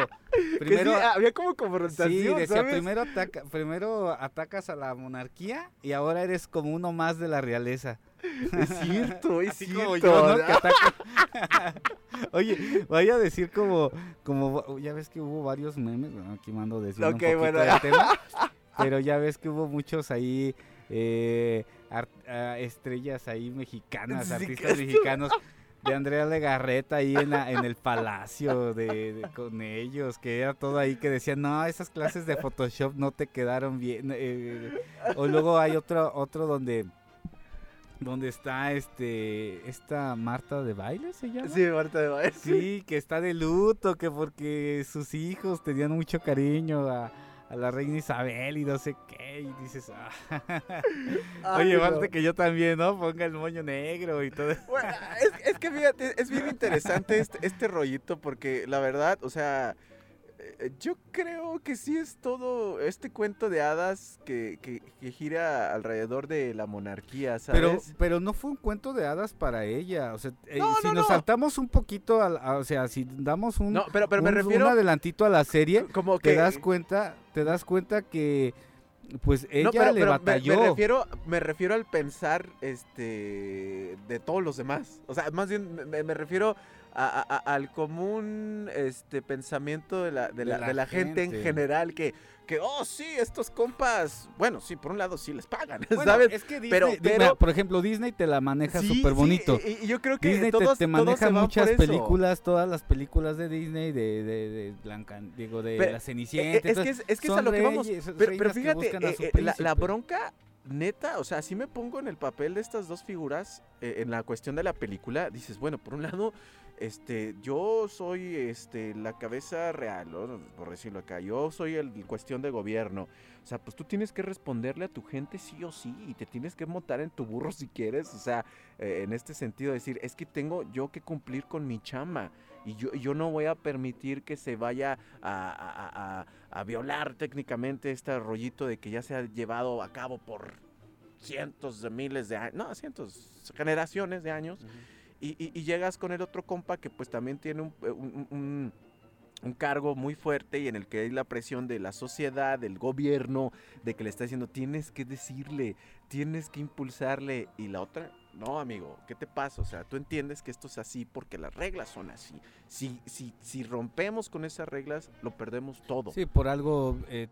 primero, sí, había como confrontación, sí, decía, ¿sabes? primero ataca, primero atacas a la monarquía y ahora eres como uno más de la realeza. Es cierto, es Así cierto. como yo, ¿no? Que ataca- Oye, vaya a decir como, como, ya ves que hubo varios memes, bueno, aquí mando decir Ok, un poquito bueno. del tema, pero ya ves que hubo muchos ahí eh, ah, estrellas ahí mexicanas, artistas mexicanos. De Andrea Legarreta ahí en, la- en el palacio de, de- con ellos, que era todo ahí que decían, no, esas clases de Photoshop no te quedaron bien. eh". O luego hay otro, otro donde, donde está este, esta Marta de baile, se llama. Sí, Marta de Baile. Sí, que está de luto, que porque sus hijos tenían mucho cariño a, a la reina Isabel y no sé qué, y dices, ah. Ay, oye, falta que yo también, ¿no? Ponga el moño negro y todo. Bueno, es, es que fíjate, es bien interesante este, este rollito porque la verdad, o sea, yo creo que sí es todo este cuento de hadas que, que- que gira alrededor de la monarquía, ¿sabes? Pero, pero no fue un cuento de hadas para ella, o sea, eh, No, si no, nos no. saltamos un poquito, a- o sea, si damos un, pero, pero me un- refiero un adelantito a la serie, como que te das cuenta, te das cuenta que pues ella pero- le me- batalló. Me, refiero, me refiero al pensar este de todos los demás. O sea, más bien me, me refiero a- a- al común este pensamiento de la, de De la, la de la gente. en gente. general que, que, oh sí, estos compas, bueno, sí, por un lado sí les pagan, Bueno, ¿sabes? Es que Disney, Pero- pero- mira, por ejemplo, Disney te la maneja Sí, súper bonito. sí, y, y yo creo que Disney te- todos, te, todos se maneja van muchas películas, todas las películas de Disney, de, de, de Blanca, digo, de Pero, la Eh, Cenicienta. es, que entonces, es, es que es a lo que vamos. reyes, Pero, pero que fíjate, eh, eh, la, la bronca neta, o sea, si me pongo en el papel de estas dos figuras eh, en la cuestión de la película, dices, bueno, por un lado, este, yo soy este, la cabeza real, por decirlo acá, yo soy el cuestión de gobierno. O sea, pues tú tienes que responderle a tu gente sí o sí y te tienes que montar en tu burro si quieres. O sea, eh, en este sentido, decir, es que tengo yo que cumplir con mi chama y yo, yo no voy a permitir que se vaya a- a- a- a violar técnicamente este rollito de que ya se ha llevado a cabo por cientos de miles de años, no, cientos, generaciones de años. Y, y- llegas con el otro compa que pues también tiene un, eh, un- un- un cargo muy fuerte y en el que hay la presión de la sociedad, del gobierno, de que le está diciendo, tienes que decirle, tienes que impulsarle. Y la otra, no, amigo, ¿qué te pasa? O sea, tú entiendes que esto es así porque las reglas son así. Si, si, si rompemos con esas reglas, lo perdemos todo. Sí, por algo eh,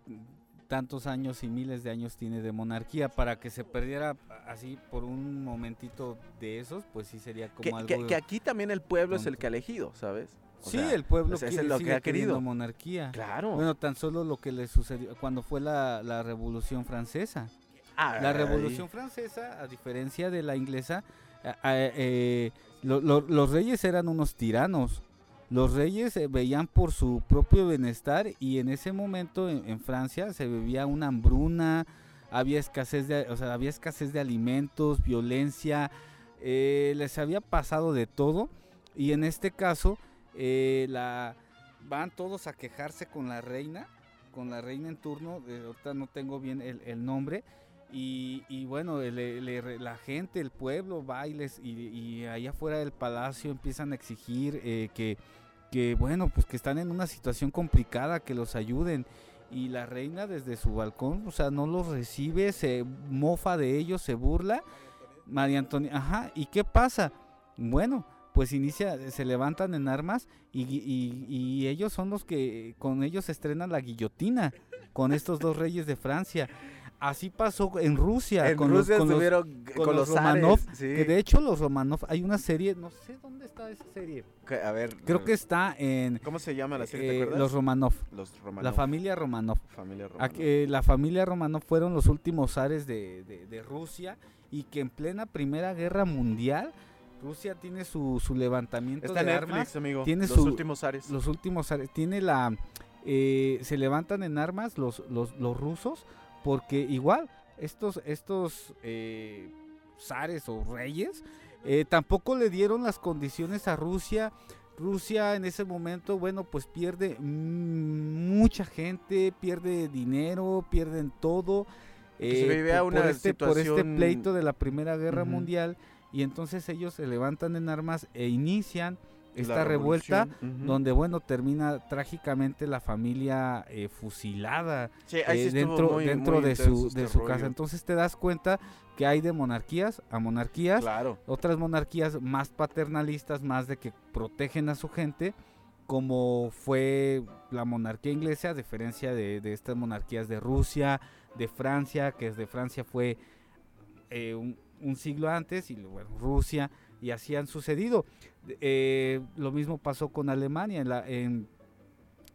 tantos años y miles de años tiene de monarquía para que se perdiera así por un momentito de esos, pues sí sería como Que, algo que- que aquí también el pueblo es el que ha elegido, ¿sabes? O sí, sea, el pueblo quiere, es lo que ha querido. monarquía. Claro. Bueno, tan solo lo que le sucedió cuando fue la, la Revolución Francesa. La. Revolución Francesa, a diferencia de la inglesa, eh, lo- lo- los reyes eran unos tiranos. Los reyes veían por su propio bienestar y en ese momento en, Francia se vivía una hambruna, había escasez de, o sea, había escasez de alimentos, violencia, eh, les había pasado de todo y en este caso eh, la, van todos a quejarse con la reina, con la reina en turno, eh, ahorita no tengo bien el nombre, y, y bueno, la gente, el pueblo, bailes y, y allá afuera del palacio empiezan a exigir eh, que, que, bueno, pues que están en una situación complicada, que los ayuden. Y la reina desde su balcón, o sea, no los recibe, se mofa de ellos, se burla. María Antonia, ajá, ¿y qué pasa? Bueno, pues inicia, se levantan en armas y, y- y ellos son los que con ellos estrenan la guillotina con estos dos reyes de Francia. Así pasó en Rusia. En con los- Rusia los- con con, los los, Romanov, zares, sí. que de hecho los Romanov, hay una serie, no sé dónde está esa serie. A ver. Creo que está en ¿Cómo se llama la serie? eh, ¿Te acuerdas? los Romanov, Los Romanov. la familia Romanov. Familia la familia Romanov fueron los últimos zares de, de- de Rusia y que en plena Primera Guerra Mundial Rusia tiene su, su levantamiento Está de Netflix, armas. amigo. tiene los su- últimos Ares. Los últimos zares. Tiene la... eh, se levantan en armas los, los, los rusos porque igual estos, estos eh, zares o reyes eh, tampoco le dieron las condiciones a Rusia. Rusia en ese momento, bueno, pues pierde mucha gente, pierde dinero, pierden todo. Se eh, vivía por, por una este, por este pleito de la Primera Guerra. Mundial. Y entonces ellos se levantan en armas e inician esta revuelta donde bueno termina trágicamente la familia eh, fusilada Sí, eh, dentro muy- dentro muy de su este de su rollo. casa entonces te das cuenta que hay de monarquías a monarquías Claro. otras monarquías más paternalistas más de que protegen a su gente como fue la monarquía inglesa a diferencia de, de estas monarquías de Rusia de Francia que de Francia fue eh, un, un siglo antes y bueno, Rusia y así han sucedido. Eh, lo mismo pasó con Alemania en la, en-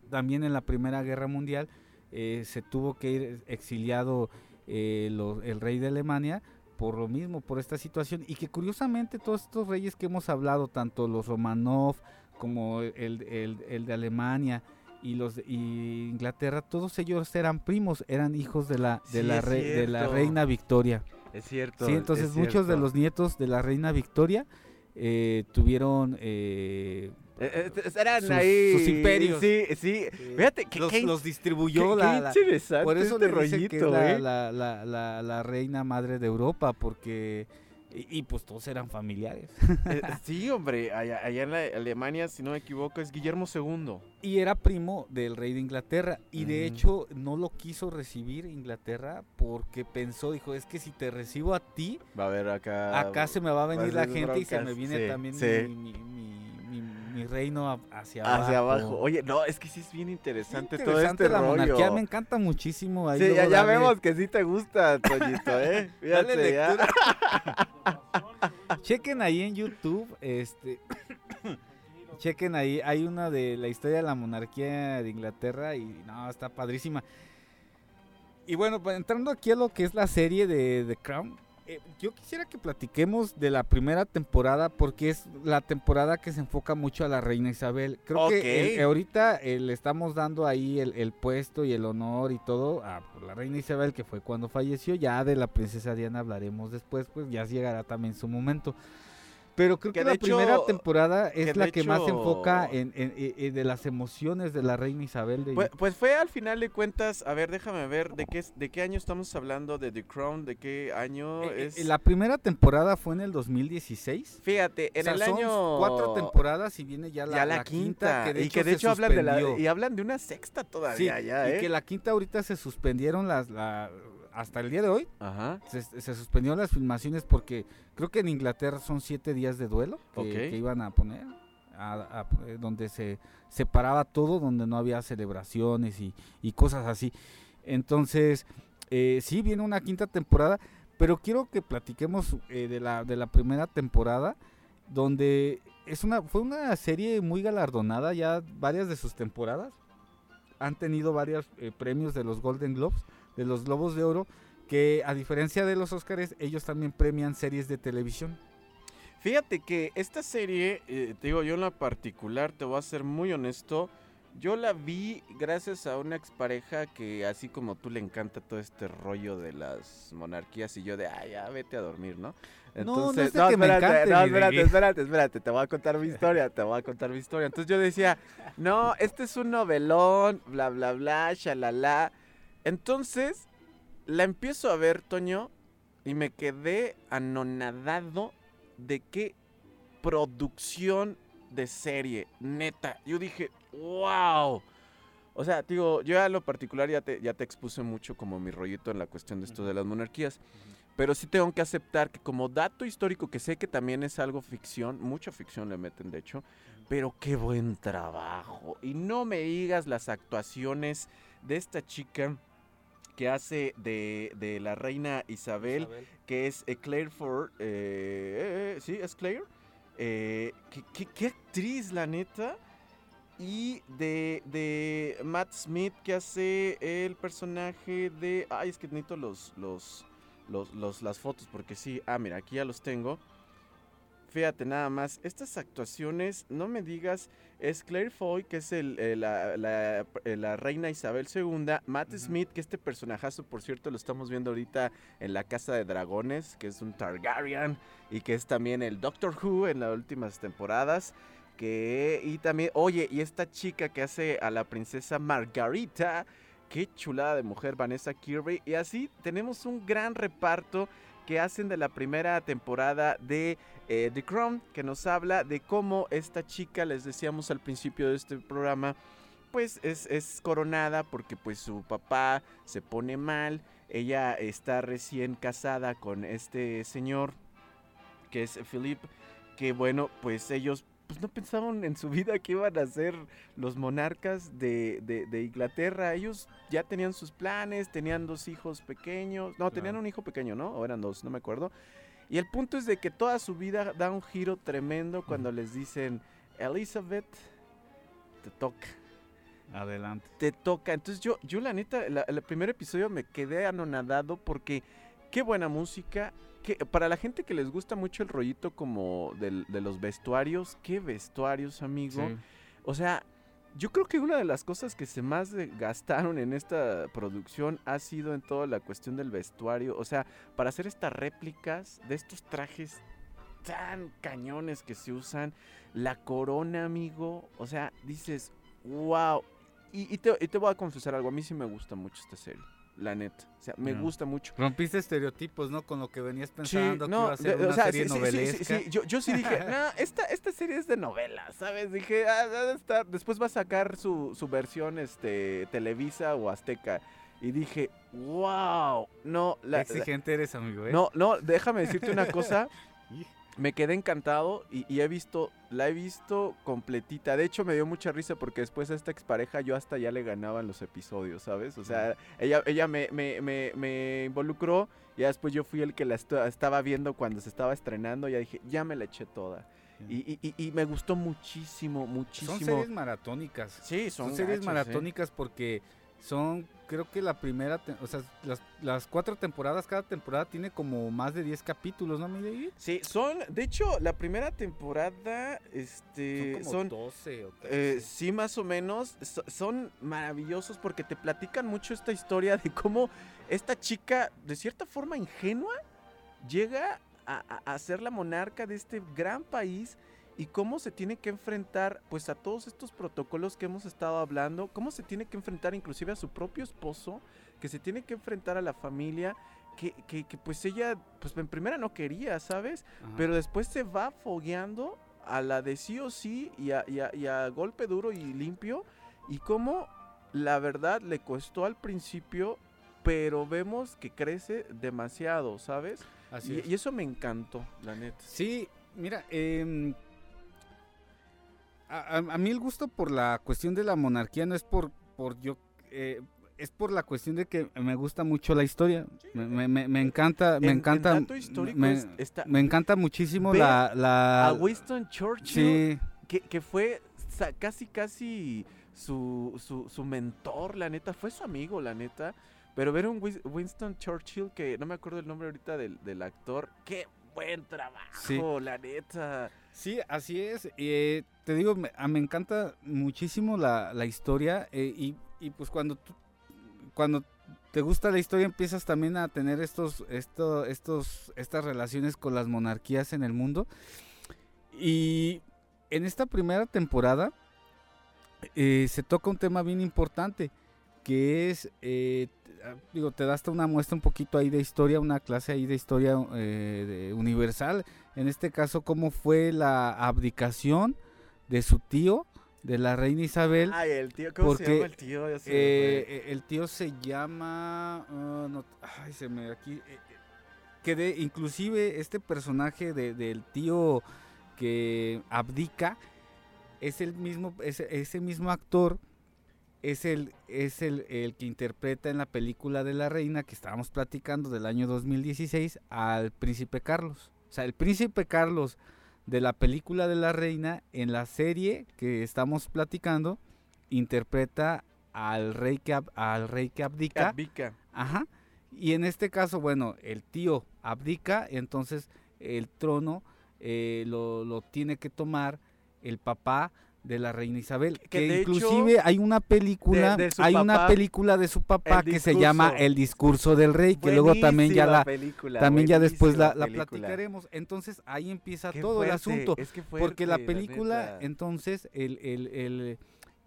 también en la Primera Guerra Mundial eh, se tuvo que ir exiliado eh, lo- el rey de Alemania por lo mismo, por esta situación y que curiosamente todos estos reyes que hemos hablado, tanto los Romanov como el, el- el de Alemania y los de Inglaterra, todos ellos eran primos, eran hijos de la de Sí, la re- de la reina Victoria. Es cierto. Sí, entonces es muchos de los nietos de la reina Victoria eh, tuvieron eh, Eh, eh, eran sus- ahí. sus imperios. Sí, sí. Fíjate que los, qué, los qué- distribuyó qué la, interesante por eso este le dicen que es ¿eh? la- la- la- la reina madre de Europa porque y, y, pues todos eran familiares Eh, sí, hombre, allá, allá en la Alemania, si no me equivoco, es Guillermo II. y era primo del rey de Inglaterra y de hecho no lo quiso recibir Inglaterra porque pensó dijo es que si te recibo a ti Va a haber acá. acá se me va a venir a la gente y se me viene sí, también sí. mi, mi- mi- mi- reino hacia abajo. Hacia abajo. Oye, no, es que sí es bien interesante, todo Interesante este la rollo. monarquía, me encanta muchísimo. ahí Sí, ya, dale- vemos que sí te gusta, Toñito, ¿eh? Dale Fíjate, ya. lectura. Chequen ahí en YouTube, este, chequen ahí, hay una de la historia de la monarquía de Inglaterra y no, está padrísima. Y bueno, pues, entrando aquí a lo que es la serie de The Crown, eh, yo quisiera que platiquemos de la primera temporada porque es la temporada que se enfoca mucho a la reina Isabel. Creo que ahorita eh, le estamos dando ahí el, el puesto y el honor y todo a la reina Isabel que fue cuando falleció. Ya de la princesa Diana hablaremos después, pues ya llegará también su momento. Pero creo que, Que la primera temporada es la que más se enfoca en, en- en- en de las emociones de la reina Isabel. De Pues, pues fue al final de cuentas, a ver, déjame ver, ¿de qué, es- de qué año estamos hablando de The Crown? ¿De qué año Eh, es? eh, La primera temporada fue en el 2016. Fíjate, en O sea, el son año... cuatro temporadas y viene ya la, ya la, la quinta, que de y hecho que de hecho hablan de la... Y hablan de una sexta todavía, Sí, ya, y ¿eh? que la quinta ahorita se suspendieron las la- hasta el día de hoy Ajá. se, se suspendió las filmaciones porque creo que en Inglaterra son siete días de duelo que, iban a poner a- a- eh, donde se separaba todo donde no había celebraciones y, y cosas así entonces eh, sí viene una quinta temporada pero quiero que platiquemos eh, de la de la primera temporada donde es una, fue una serie muy galardonada, ya varias de sus temporadas han tenido varios eh, premios de los Golden Globes, de los Globos de Oro, que a diferencia de los Oscars, ellos también premian series de televisión. Fíjate que esta serie, eh, te digo yo en la particular, te voy a ser muy honesto, yo la vi gracias a una expareja que así como tú le encanta todo este rollo de las monarquías y yo de, ay, ya vete a dormir, ¿no? no, no, es que me encante, no, espérate, espérate, espérate, te voy a contar mi historia, te voy a contar mi historia. Entonces yo decía, no, este es un novelón, bla, bla, bla, shalala. Entonces, la empiezo a ver, Toño, y me quedé anonadado de qué producción de serie, neta. Yo dije, wow. O sea, digo, yo a lo particular ya te, ya te expuse mucho como mi rollito en la cuestión de esto de las monarquías. Pero sí tengo que aceptar que como dato histórico, que sé que también es algo ficción, mucha ficción le meten de hecho, pero qué buen trabajo. Y no me digas las actuaciones de esta chica que hace de, de la reina Isabel, que es eh, Claire Ford, eh, eh, sí, es Claire. Eh, ¿qué, qué, qué actriz, la neta. Y de, de Matt Smith, que hace el personaje de... Ay, es que necesito los, los, los, los- las fotos, porque sí. Ah, mira, aquí ya los tengo. Fíjate nada más, estas actuaciones, no me digas, es Claire Foy, que es el, eh, la, la- eh, la reina Isabel II, Matt. Smith, que este personajazo, por cierto, lo estamos viendo ahorita en la Casa de Dragones, que es un Targaryen, y que es también el Doctor Who en las últimas temporadas. Que, y también, oye, y esta chica que hace a la princesa Margarita, qué chulada de mujer, Vanessa Kirby. Y así tenemos un gran reparto que hacen de la primera temporada de eh, The Crown, que nos habla de cómo esta chica, les decíamos al principio de este programa, pues es, es coronada porque pues su papá se pone mal, ella está recién casada con este señor que es Philip, que bueno, pues ellos pues no pensaban en su vida que iban a ser los monarcas de, de- de Inglaterra. Ellos ya tenían sus planes, tenían dos hijos pequeños. No, tenían Claro. un hijo pequeño, ¿no? O eran dos, no me acuerdo. Y el punto es de que toda su vida da un giro tremendo cuando les dicen, Elizabeth, te toca Adelante. te toca. Entonces yo, yo la neta, la- el primer episodio me quedé anonadado porque qué buena música. Que, para la gente que les gusta mucho el rollito como de los vestuarios, qué vestuarios, amigo. Sí. O sea, yo creo que una de las cosas que se más gastaron en esta producción ha sido en toda la cuestión del vestuario. O sea, para hacer estas réplicas de estos trajes tan cañones que se usan. La corona, amigo. O sea, dices, wow. Y, y te, y te voy a confesar algo. A mí sí me gusta mucho esta serie. La neta. O sea, me gusta mucho. Rompiste estereotipos, ¿no? Con lo que venías Sí, pensando que no, iba a ser de- o una sea, serie sí, sí, sí, novelesca. sí, sí, Yo, yo sí dije, no, esta, esta serie es de novela, ¿sabes? Dije, ah, de estar- después va a sacar su, su versión este, Televisa o Azteca. Y dije, wow, no, la- exigente eres, amigo, ¿eh? no, no, déjame decirte una cosa. Me quedé encantado y, y he visto, la he visto completita. De hecho, me dio mucha risa porque después a esta expareja yo hasta ya le ganaba en los episodios, ¿sabes? O sea, ella, ella me, me, me, me involucró y después yo fui el que la estaba viendo cuando se estaba estrenando. Ya dije, ya me la eché toda. Y, y- y- me gustó muchísimo, muchísimo. Son series maratónicas. Sí, son, Son, series ¿eh? maratónicas porque son, creo que la primera, o sea, las, las cuatro temporadas, cada temporada tiene como más de 10 capítulos, ¿no, mi David? Sí, son, de hecho, la primera temporada, este, Son son, como 12 o Eh, 13. sí, más o menos. So- son maravillosos porque te platican mucho esta historia de cómo esta chica, de cierta forma ingenua, llega a, a- a ser la monarca de este gran país y cómo se tiene que enfrentar pues a todos estos protocolos que hemos estado hablando, cómo se tiene que enfrentar inclusive a su propio esposo, que se tiene que enfrentar a la familia, que, que- que, pues ella pues en primera no quería, ¿sabes? Ajá. Pero después se va fogueando a la de sí o sí y a, y a- y a golpe duro y limpio. Y cómo la verdad le costó al principio, pero vemos que crece demasiado, ¿sabes? Así Y, es. y eso me encantó, la neta. Sí, mira, em, a, a- mí el gusto por la cuestión de la monarquía no es por, por yo... eh, es por la cuestión de que me gusta mucho la historia. Me, me- me- me encanta, me En- en encanta, histórico me, es- está- me encanta muchísimo la, la a Winston Churchill, sí, que, que fue casi, casi su, su, su mentor, la neta, fue su amigo, la neta. Pero ver un Winston Churchill, que no me acuerdo el nombre ahorita del, del actor, qué buen trabajo, Sí. la neta. Sí, así es. eh, te digo, me, a- me encanta muchísimo la, la historia eh, y, y pues cuando tú, cuando te gusta la historia empiezas también a tener estos, esto, estos, estas relaciones con las monarquías en el mundo. Y en esta primera temporada eh, se toca un tema bien importante que es, eh, ah, digo, te da hasta una muestra un poquito ahí de historia, una clase ahí de historia eh, de- universal en este caso cómo fue la abdicación de su tío, de la reina Isabel. Ay, el tío, ¿cómo se porque, llama el tío? Se Eh, eh, el tío se llama, ah, no, ay, se me aquí, eh, eh, que de, inclusive este personaje de- del tío que abdica es el mismo, ese mismo actor es el es el, el que interpreta en la película de la reina que estábamos platicando del año 2016 al príncipe Carlos. O sea, el príncipe Carlos de la película de la reina en la serie que estamos platicando interpreta al rey que al rey que abdica. Abdica. Ajá. Y en este caso, bueno, el tío abdica, entonces el trono eh, lo, lo tiene que tomar el papá de la reina Isabel. Que inclusive hay una película, de hay una película de su papá que se llama. El discurso del rey, que luego también ya la película, también ya después la, la platicaremos. Entonces ahí empieza Qué todo el asunto. es que Porque la película, entonces, el, el, el,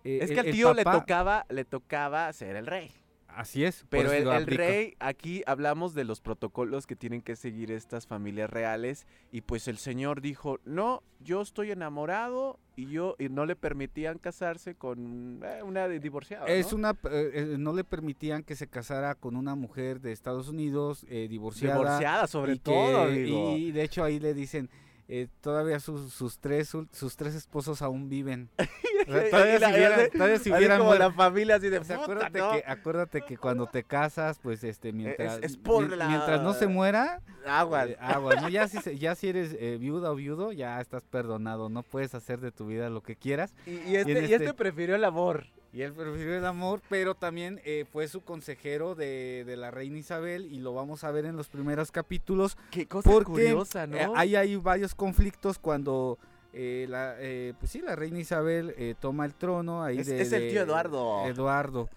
eh, Es que al el tío le tocaba, le tocaba ser el rey. Así es. Pero el, el rey, aquí hablamos de los protocolos que tienen que seguir estas familias reales. Y pues el señor dijo, no, yo estoy enamorado y yo y no le permitían casarse con eh, una de- divorciada. Es ¿no? una, eh, eh, no le permitían que se casara con una mujer de Estados Unidos eh, divorciada. divorciada sobre y todo, que-. Y de hecho ahí le dicen, eh, todavía sus, sus tres sus tres esposos aún viven. O sea, todavía, la- si así- todavía si como la familia así de O sea, "Puta, acuérdate, no". que, acuérdate que cuando te casas, pues este, mientras, es por mien- la- mientras no se muera, Agua. eh, agua, ¿no? Ya si, ya si eres eh, viuda o viudo, ya estás perdonado, no puedes hacer de tu vida lo que quieras. Y, y este, y este este- prefirió el amor. Y él prefirió el amor, pero también eh, fue su consejero de, de la reina Isabel y lo vamos a ver en los primeros capítulos. Qué cosa Porque curiosa, ¿no? eh, ahí hay varios conflictos cuando eh, la, eh, pues sí, la reina Isabel eh, toma el trono. Ahí Es- de- es el de- tío Eduardo. Eduardo,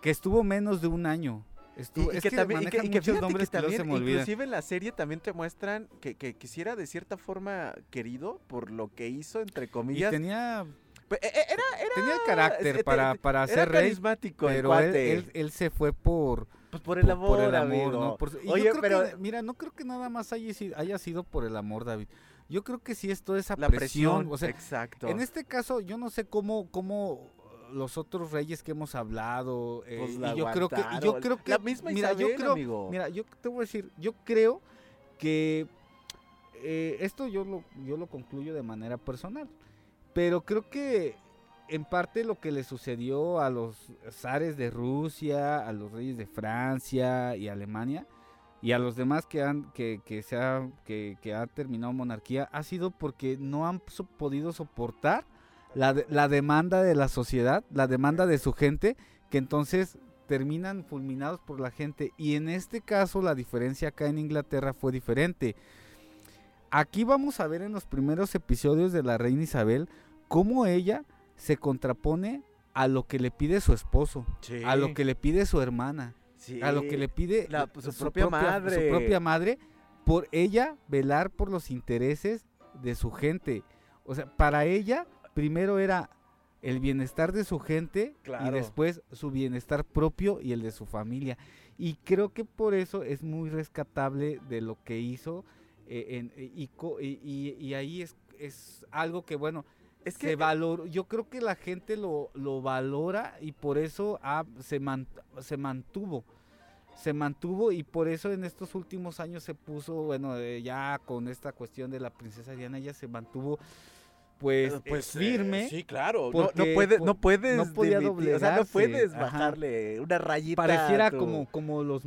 que estuvo menos de un año. Estuvo, Y, y es que, que, también, y que, y que fíjate nombres que también, se me inclusive en la serie también te muestran que, quisiera de cierta forma querido por lo que hizo, entre Y comillas. tenía, e- e- Era, era, tenía el carácter este, para, para era ser rey, carismático pero él, él- él se fue por, pues por el amor, por el amor, amigo. ¿no? Por y yo creo pero que, mira, no creo que nada más haya sido, haya sido por el amor, David. Yo creo que sí es toda esa la presión. presión, O sea, exacto. en este caso, yo no sé cómo, cómo los otros reyes que hemos hablado, eh, Pues y yo creo que, y yo creo que, La misma mira, yo Isabel, creo, amigo. mira, yo te voy a decir, yo creo que eh, esto yo lo, yo lo concluyo de manera personal, pero creo que en parte lo que le sucedió a los zares de Rusia, a los reyes de Francia y Alemania y a los demás que han que, que se ha, que, que ha terminado monarquía ha sido porque no han podido soportar la, de- la demanda de la sociedad, la demanda de su gente, que entonces terminan fulminados por la gente. Y en este caso la diferencia acá en Inglaterra fue diferente. Aquí vamos a ver en los primeros episodios de la reina Isabel cómo ella se contrapone a lo que le pide su esposo, Sí, a lo que le pide su hermana, sí. a lo que le pide La- eh, su propia madre. su propia madre, por ella velar por los intereses de su gente. O sea, para ella primero era el bienestar de su gente Claro. y después su bienestar propio y el de su familia. Y creo que por eso es muy rescatable de lo que hizo en- y, co- y- y- y ahí es, es algo que, bueno, Es se que valoró, yo creo que la gente lo, lo valora y por eso ha- se, man- se mantuvo. Se mantuvo y por eso en estos últimos años se puso, bueno, eh, ya con esta cuestión de la princesa Diana, ella se mantuvo pues, Eh, pues eh, firme. sí, claro. No, no, puede- no puedes. no podía dimitir, O sea, no doblegarse, puedes ajá. bajarle una rayita. Pareciera tu- como, como los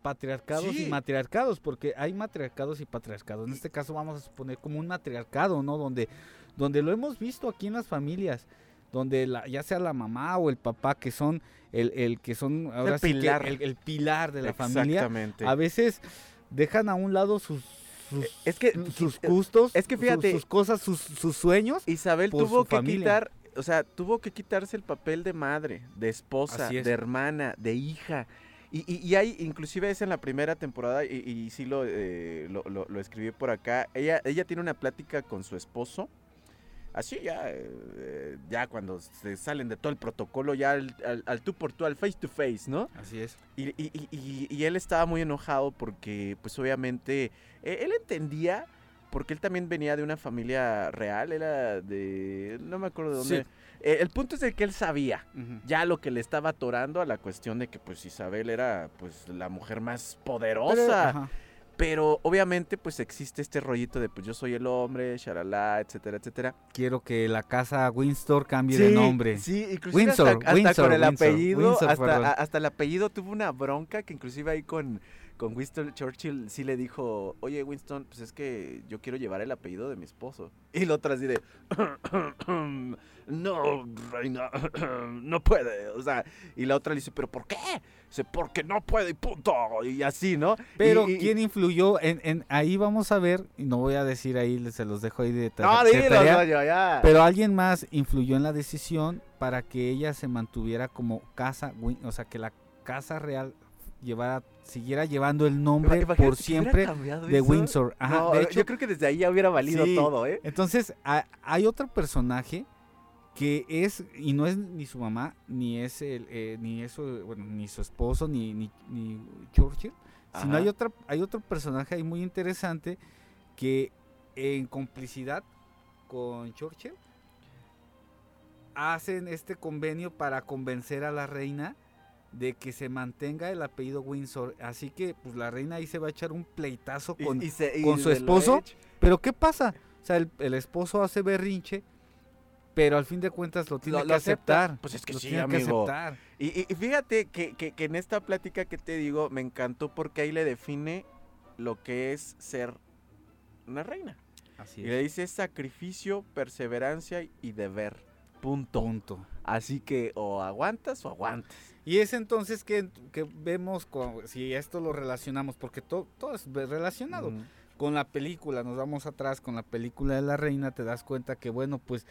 patriarcados Sí. y matriarcados, porque hay matriarcados y patriarcados. En este caso vamos a suponer como un matriarcado, ¿no? Donde, donde lo hemos visto aquí en las familias, donde la, ya sea la mamá o el papá que son el, el que son ahora sí que pilar. el, el pilar de la familia, Exactamente. a veces dejan a un lado sus sus, Es que- sus gustos, es que sus- fíjate- sus, cosas, sus, sus sueños. Isabel tuvo que familia. quitar, o sea, tuvo que quitarse el papel de madre, de esposa, es. de hermana, de hija. Y, y, y hay, inclusive es en la primera temporada, y, y sí lo, eh, lo, lo- lo escribí por acá, ella, ella tiene una plática con su esposo, así ya, eh, ya cuando se salen de todo el protocolo, ya al, al- al tú por tú, al face to face, ¿no? Así es. Y, y- y- y- y él estaba muy enojado porque, pues obviamente, eh, él entendía, porque él también venía de una familia real, era de, no me acuerdo de dónde. Sí. Eh, el punto es de que él sabía ya lo que le estaba atorando a la cuestión de que, pues Isabel era, pues, la mujer más poderosa. Pero, obviamente, pues existe este rollito de, pues yo soy el hombre, shalala, etcétera, etcétera. Quiero que la casa Windsor cambie de nombre. Sí, inclusive Windsor, hasta, hasta Windsor, con el Windsor, apellido, Windsor, hasta, hasta el apellido tuvo una bronca que inclusive ahí con, con Winston Churchill sí le dijo, oye Winston, pues es que yo quiero llevar el apellido de mi esposo. Y el otro así de, no, reina, no puede. O sea, y la otra le dice, pero ¿por qué? Dice, porque no puede y punto. Y así, ¿no? Pero Y- ¿quién influyó? En, en- ahí vamos a ver, y no voy a decir ahí, se los dejo ahí de, No, de dilo, tarea, no, yo ya. Pero alguien más influyó en la decisión para que ella se mantuviera como casa, o sea, que la casa real llevara, siguiera llevando el nombre Imagínate por siempre de eso. Windsor. Ajá, No, de hecho, yo creo que desde ahí ya hubiera valido Sí. todo, ¿eh? entonces ha- hay otro personaje que es y no es ni su mamá ni es el eh, ni eso bueno ni su esposo ni ni, ni Churchill sino Ajá. hay otra hay otro personaje ahí muy interesante que en complicidad con Churchill hacen este convenio para convencer a la reina de que se mantenga el apellido Windsor así que pues la reina ahí se va a echar un pleitazo con y se- y con su esposo, pero ¿qué pasa? O sea, el, el esposo hace berrinche, pero al fin de cuentas lo tiene Lo- que lo acepta. aceptar. Pues es que lo sí, tiene que amigo. aceptar. Y, fíjate que, que- que en esta plática que te digo me encantó porque ahí le define lo que es ser una reina. Así Y le dice sacrificio, perseverancia y deber. Punto. Punto. Así que o aguantas o aguantas. Y es entonces que, que vemos, con- si esto lo relacionamos, porque to- todo es relacionado. Con la película, nos vamos atrás, con la película de la reina, te das cuenta que, bueno, pues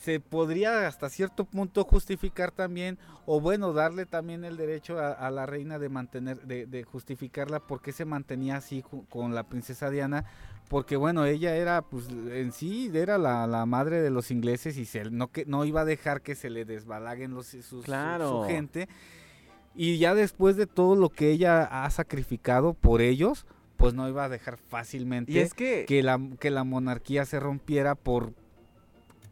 se podría hasta cierto punto justificar también, o bueno, darle también el derecho a, a la reina de mantener, de, de justificarla porque se mantenía así con la princesa Diana, porque bueno, ella era, pues en sí, era la, la madre de los ingleses y se, no, que, no iba a dejar que se le desbalaguen los, sus- su- gente. Y ya después de todo lo que ella ha sacrificado por ellos, pues no iba a dejar fácilmente Y es que, que la, que la monarquía se rompiera por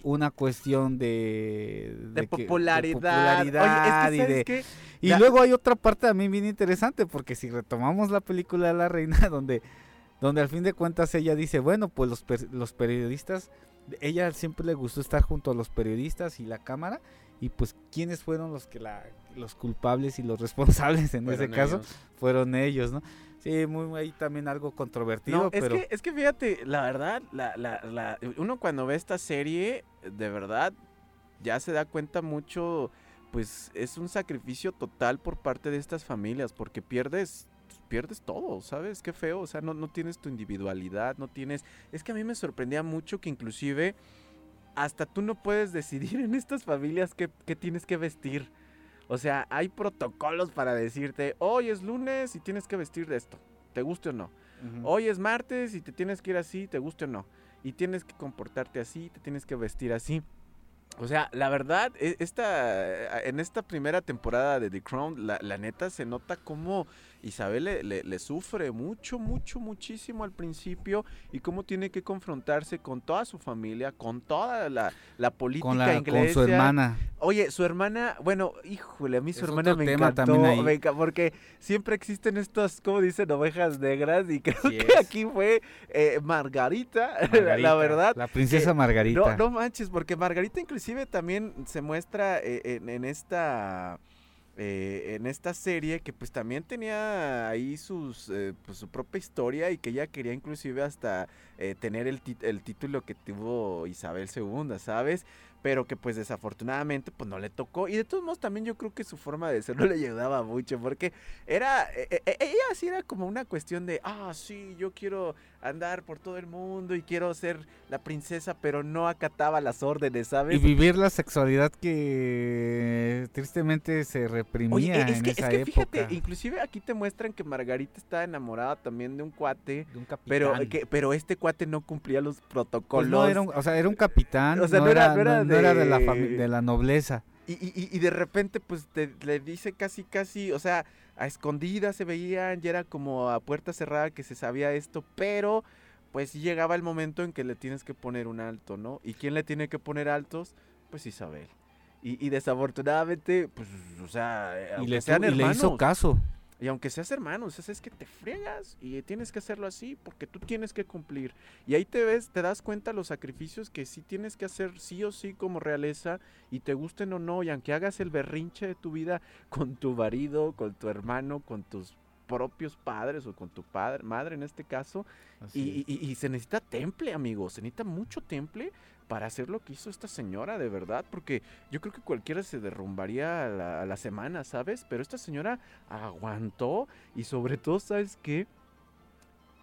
una cuestión de, de, que- popularidad. popularidad Oye, y es que de- ¿sabes qué? y La- luego hay otra parte también bien interesante, porque si retomamos la película de la reina, donde, donde al fin de cuentas ella dice, bueno, pues los, per- los periodistas, ella siempre le gustó estar junto a los periodistas y la cámara, y pues quiénes fueron los que la, los culpables y los responsables en ese caso, fueron ellos, ¿no? Sí, muy, ahí también algo controvertido, No, es, pero que, es que fíjate, la verdad, la, la, la- uno cuando ve esta serie, de verdad, ya se da cuenta mucho, pues es un sacrificio total por parte de estas familias, porque pierdes, pierdes todo, ¿sabes? Qué feo, o sea, no, no tienes tu individualidad, no tienes... Es que a mí me sorprendía mucho que inclusive hasta tú no puedes decidir en estas familias qué, qué tienes que vestir. O sea, hay protocolos para decirte, hoy es lunes y tienes que vestir de esto, te guste o no. Hoy es martes y te tienes que ir así, te guste o no. Y tienes que comportarte así, te tienes que vestir así. O sea, la verdad, e- esta, en esta primera temporada de The Crown, la, la neta se nota cómo Isabel le, le- le sufre mucho, mucho, muchísimo al principio y cómo tiene que confrontarse con toda su familia, con toda la, la política Con, la, inglesa. con su hermana. Oye, su hermana, bueno, híjole, a mí su Es hermana me encantó, me enca- porque siempre existen estas, como dicen, ovejas negras y creo que es. aquí fue eh, Margarita, la- Margarita, la verdad. La princesa que- Margarita. No, no manches, porque Margarita inclusive también se muestra eh, en, en esta eh, en esta serie que pues también tenía ahí sus eh, pues, su propia historia y que ella quería inclusive hasta eh, tener el, el título que tuvo Isabel II, ¿sabes? Pero que pues desafortunadamente pues no le tocó y de todos modos también yo creo que su forma de ser no le ayudaba mucho porque era eh, eh, eh, ella sí era como una cuestión de ah sí yo quiero andar por todo el mundo y quiero ser la princesa pero no acataba las órdenes Y sabes vivir la sexualidad que tristemente se reprimía Oye, es en que, es que época. fíjate, inclusive aquí te muestran que Margarita está enamorada también de un cuate, de un capitán. pero, que, pero este cuate no cumplía los Pues protocolos. no, era un, o sea, era un capitán, O sea, no, no era- era, no era no- no era de, la de- la nobleza. Y, y- y- de repente, pues, te- le dice casi, casi, o sea, a escondidas se veían, ya era como a puerta cerrada que se sabía esto, pero pues llegaba el momento en que le tienes que poner un alto, ¿no? ¿Y quién le tiene que poner altos? Pues Isabel. Y, y desafortunadamente, pues, o sea, Y le, sean le hizo caso. Y aunque seas hermano, o sea, es que te friegas y tienes que hacerlo así porque tú tienes que cumplir. Y ahí te ves, te das cuenta los sacrificios que sí tienes que hacer sí o sí como realeza y te gusten o no. Y aunque hagas el berrinche de tu vida con tu marido, con tu hermano, con tus propios padres o con tu padre, madre en este caso, y, y- y se necesita temple, amigos, se necesita mucho temple para hacer lo que hizo esta señora, de verdad, porque yo creo que cualquiera se derrumbaría a la, a la semana, ¿sabes? Pero esta señora aguantó y sobre todo, ¿sabes qué?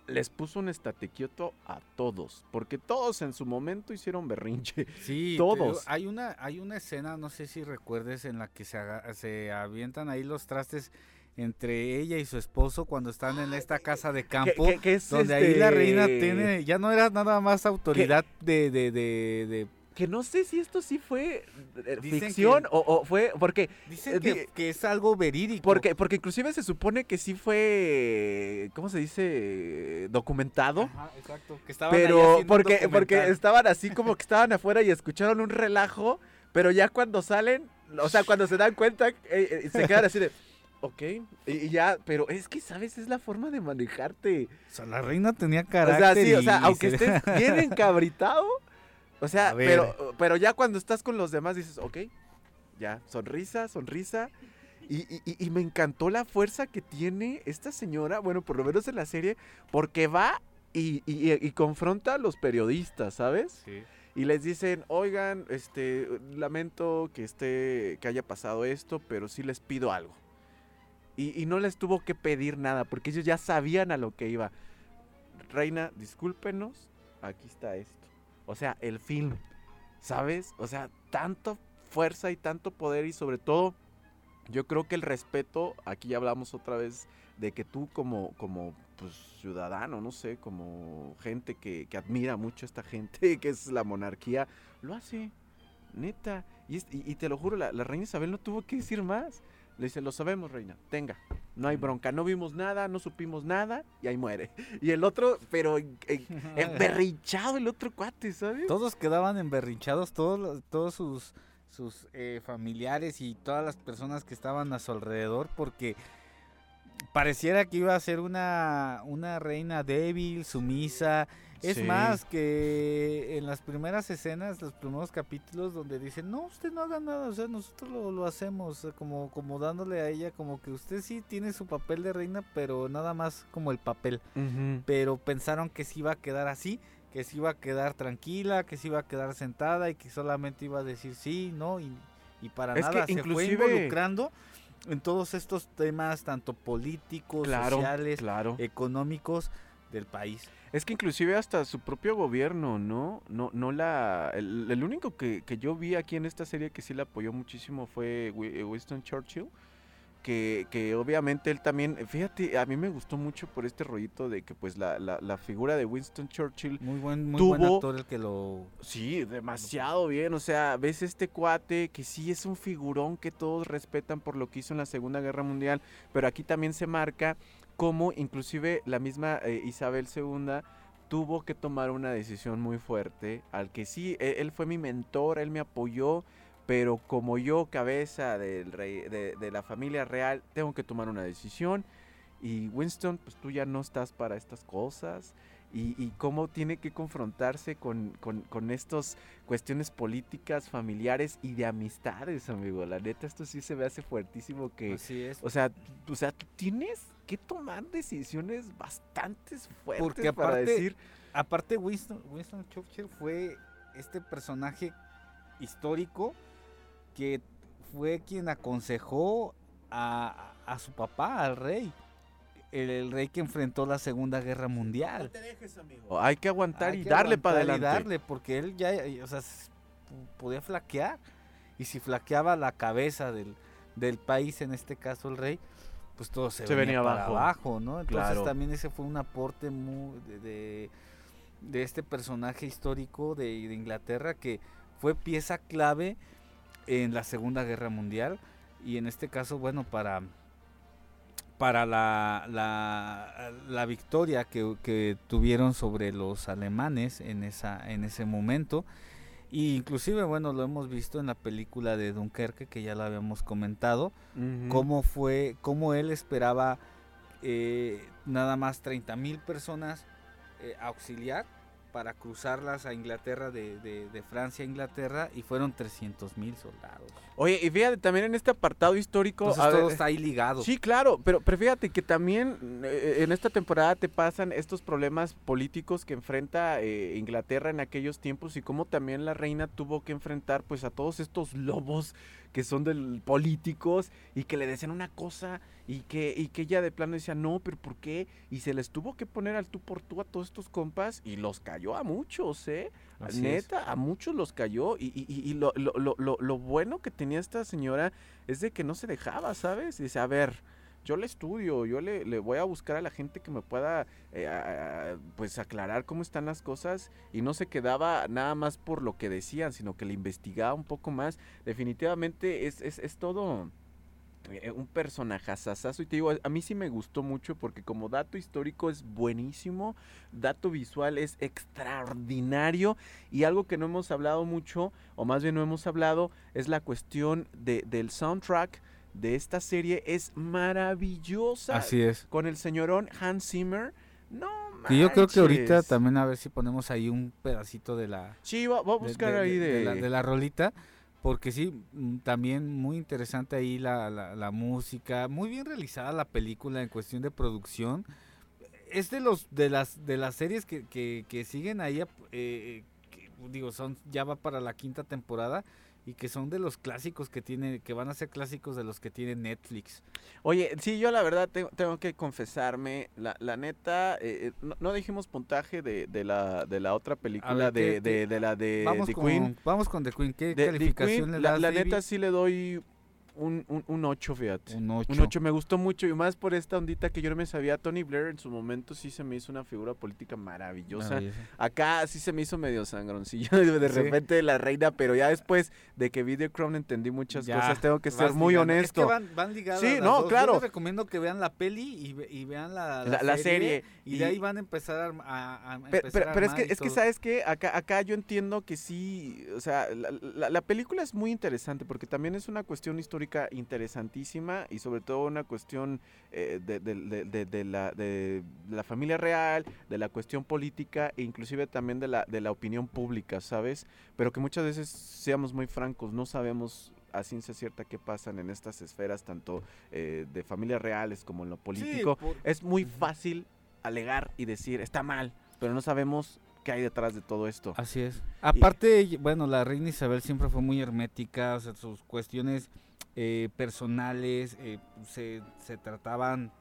Les puso un estate quieto a todos, porque todos en su momento hicieron berrinche. Sí, Todos. hay una, hay una escena, no sé si recuerdes, en la que se, se avientan ahí los trastes entre ella y su esposo cuando están en esta casa de campo. que- que es, donde ahí la reina este, tiene, ya no era nada más autoridad de, de, de, de- Que no sé si esto sí fue eh, Dicen ficción que- o, o fue... Porque Dicen Eh, que, di- que es algo verídico. Porque, porque inclusive se supone que sí fue, ¿cómo se dice? Documentado. Ajá, exacto, que estaban Pero porque, porque estaban así como que estaban afuera y escucharon un relajo, pero ya cuando salen, o sea, cuando se dan cuenta, eh, eh, se quedan así de, ok, y, ya, pero es que, ¿sabes? Es la forma de manejarte. O sea, la reina tenía O carácter. sea, sí, o sea, aunque se- estés bien encabritado, o sea, pero, pero ya cuando estás con los demás dices, ok, ya, sonrisa, sonrisa. Y, y- y- me encantó la fuerza que tiene esta señora, bueno, por lo menos en la serie, porque va y, y- y confronta a los periodistas, ¿sabes? Sí. Y les dicen, oigan, este, lamento que esté, que haya pasado esto, pero sí les pido algo. Y, y no les tuvo que pedir nada, porque ellos ya sabían a lo que iba. Reina, discúlpenos, aquí está esto. O sea, el film, ¿sabes? O sea, tanto fuerza y tanto poder y sobre todo, yo creo que el respeto, aquí ya hablamos otra vez de que tú como, como pues, ciudadano, no sé, como gente que, que admira mucho a esta gente, que es la monarquía, lo hace, neta. Y, es- y- y te lo juro, la, la reina Isabel no tuvo que decir más. Le dice, lo sabemos, reina, tenga, no hay bronca, no vimos nada, no supimos nada, y ahí muere. Y el otro, pero emberrinchado el otro cuate, ¿sabes? Todos quedaban emberrinchados, todos, todos sus, sus eh, familiares y todas las personas que estaban a su alrededor, porque pareciera que iba a ser una, una reina débil, sumisa. Es Sí. más, que en las primeras escenas, los primeros capítulos, donde dicen, no, usted no haga nada, o sea, nosotros lo, lo hacemos, eh, como, como dándole a ella, como que usted sí tiene su papel de reina, pero nada más como el papel pero pensaron que se iba a quedar así, que se iba a quedar tranquila, que se iba a quedar sentada y que solamente iba a decir sí, no, y, y para Es que nada se fue inclusive- involucrando en todos estos temas, tanto políticos, Claro, sociales, claro. económicos del país. Es que inclusive hasta su propio gobierno, ¿no? No, no la. El, el único que, que yo vi aquí en esta serie que sí la apoyó muchísimo fue eh, Winston Churchill. que, que obviamente él también, fíjate, a mí me gustó mucho por este rollito de que pues la, la, la figura de Winston Churchill Muy buen, muy buen Tuvo- actor el que lo... Sí, demasiado bien. O sea, ves este cuate que sí es un figurón que todos respetan por lo que hizo en la Segunda Guerra Mundial, pero aquí también se marca cómo inclusive la misma eh, Isabel II tuvo que tomar una decisión muy fuerte, al que sí, e- él, fue mi mentor, él me apoyó, pero como yo, cabeza del rey, de, de la familia real, tengo que tomar una decisión. Y Winston, pues tú ya no estás para estas cosas y, y cómo tiene que confrontarse con, con, con estas cuestiones políticas, familiares y de amistades, amigo. La neta, esto sí se me hace fuertísimo que... Así es. O sea, o sea, tú tienes que tomar decisiones bastante fuertes Porque para aparte- decir... Aparte Winston, Winston Churchill fue este personaje histórico que fue quien aconsejó a, a su papá, al rey. El, el rey que enfrentó la Segunda Guerra Mundial. Hay que aguantar Hay y que darle para aguantar y adelante. darle, porque él ya, o sea, podía flaquear. Y si flaqueaba la cabeza del, del país, en este caso el rey, pues todo se, Se venía para abajo. abajo, ¿no? Entonces Claro. también ese fue un aporte muy de, de, de este personaje histórico de, de Inglaterra que fue pieza clave en la Segunda Guerra Mundial y en este caso, bueno, para para la, la, la victoria que, que tuvieron sobre los alemanes en esa en ese momento y inclusive bueno lo hemos visto en la película de Dunkerque que ya lo habíamos comentado cómo fue cómo él esperaba eh, nada más 30 mil personas eh, auxiliar para cruzarlas a Inglaterra de, de- de Francia a Inglaterra y fueron 300 mil soldados. Oye, y fíjate, también en este apartado histórico... entonces a todo ver, está ahí ligado Sí, claro, pero, pero fíjate que también eh, en esta temporada te pasan estos problemas políticos que enfrenta eh, Inglaterra en aquellos tiempos y cómo también la reina tuvo que enfrentar pues a todos estos lobos que son del políticos y que le decían una cosa y que, y que ella de plano decía, no, pero ¿por qué? Y se les tuvo que poner al tú por tú a todos estos compas y los cayó a muchos, ¿eh? Así es. Neta, a muchos los cayó y, y- y- lo- lo- lo- lo bueno que tenía esta señora es de que no se dejaba, ¿sabes? Y dice, a ver, yo le estudio, yo le, le voy a buscar a la gente que me pueda, eh, pues, aclarar cómo están las cosas y no se quedaba nada más por lo que decían, sino que le investigaba un poco más. Definitivamente es, es, es todo eh, un personaje y te digo, a mí sí me gustó mucho porque como dato histórico es buenísimo, dato visual es extraordinario y algo que no hemos hablado mucho, o más bien no hemos hablado, es la cuestión de, del soundtrack de esta serie, es maravillosa. así es Con el señorón Hans Zimmer, no que yo creo que ahorita manches. también a ver si ponemos ahí un pedacito de la Sí, voy, a buscar de, ahí de- de... la, de la rolita porque sí mm, también muy interesante ahí la, la, la música muy bien realizada la película en cuestión de producción es de los de las de las series que, que, que siguen ahí ap- eh, que, digo son ya va para la quinta temporada y que son de los clásicos que tiene que van a ser clásicos de los que tiene Netflix Oye, sí, yo la verdad tengo, tengo que confesarme, la, la neta, eh, eh, no, no dijimos puntaje de, de, la, de la otra película, ver, de, ¿qué- de, de la de vamos The con Queen. vamos con The Queen qué De- calificación Queen, le la, das la David? neta sí le doy un, un, un 8, fíjate. un 8 Un 8 me gustó mucho y más por esta ondita que yo no me sabía. Tony Blair en su momento sí se me hizo una figura política maravillosa. Acá sí se me hizo medio sangroncillo de, de Sí. repente la reina, pero ya después de que vi The Crown entendí muchas Ya, cosas. Tengo que ser muy ligando. honesto. Es que van, van ligadas Sí, no, dos. Yo claro. les recomiendo que vean la peli y, ve- y vean la, La- la serie, Y, y- de ahí van a empezar a, arm- a- a Pe- empezar Pero, a pero es que, es que. ¿sabes qué? Acá, acá yo entiendo que sí, o sea, la- la película es muy interesante porque también es una cuestión histórica interesantísima y sobre todo una cuestión eh, de, de- de- de- de la, de la familia real, de la cuestión política e inclusive también de la, de la opinión pública, ¿sabes? Pero que muchas veces, seamos muy francos, no sabemos a ciencia cierta qué pasan en estas esferas, tanto eh, de familias reales como en lo Sí, político por- es muy fácil alegar y decir está mal, pero no sabemos qué hay detrás de todo esto. Así es. Aparte, y- bueno, la reina Isabel siempre fue muy hermética, o sea, sus cuestiones eh, personales eh, se, se trataban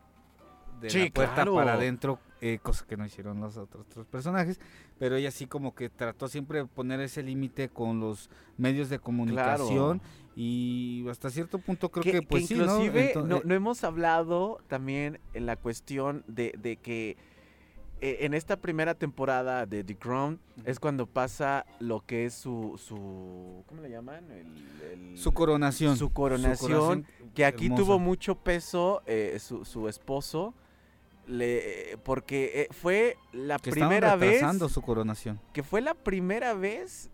de Sí, la puerta claro. para adentro eh, cosa que no hicieron los otros, otros personajes, pero ella sí como que trató siempre de poner ese límite con los medios de comunicación y hasta cierto punto creo que, pues sí, ¿no? inclusive Ento- no, eh, no hemos hablado también en la cuestión de, de que eh, en esta primera temporada de The Crown es cuando pasa lo que es su, su ¿cómo le llaman? El- el- su coronación. su coronación, que aquí hermosa. tuvo mucho peso eh, su, su esposo, le, porque eh, fue la que primera vez su coronación. que fue la primera vez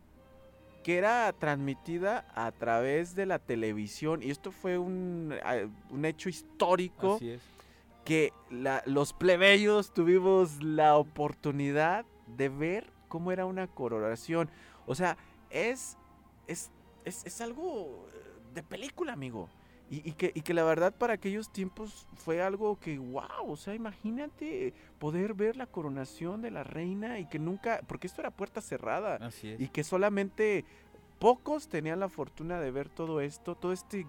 que era transmitida a través de la televisión y esto fue un, ah, un hecho histórico Así es. Que la- los plebeyos tuvimos la oportunidad de ver cómo era una coronación. O sea, es, es, es, es algo eh, de película, amigo. Y, y que, y que la verdad para aquellos tiempos fue algo que, wow, o sea, imagínate poder ver la coronación de la reina y que nunca, porque esto era puerta cerrada Así es. y que solamente pocos tenían la fortuna de ver todo esto, todo este,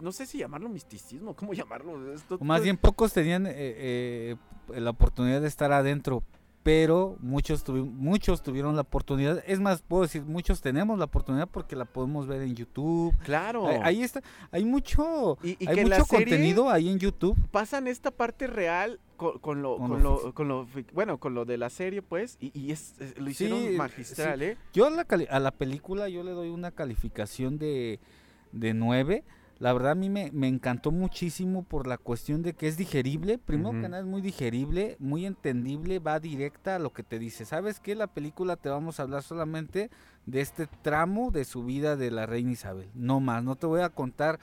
no sé si llamarlo misticismo, ¿cómo llamarlo? Esto- más bien pocos tenían eh, eh, la oportunidad de estar adentro, pero muchos, tuvi- muchos tuvieron la oportunidad. Es más, puedo decir, muchos tenemos la oportunidad porque la podemos ver en YouTube. Claro. Ahí- Ahí está, hay mucho, y, y hay mucho contenido ahí en YouTube. pasan esta parte real con, con lo, Con lo con lo bueno, con lo de la serie, pues, y, y es, es- lo hicieron Sí, magistral, ¿eh? Yo a la, a la película yo le doy una calificación de, de 9. La verdad a mí me, me encantó muchísimo por la cuestión de que es digerible. Primero que nada es muy digerible, muy entendible, va directa a lo que te dice. ¿Sabes qué? La película te vamos a hablar solamente de este tramo de su vida de la reina Isabel. No más, no te voy a contar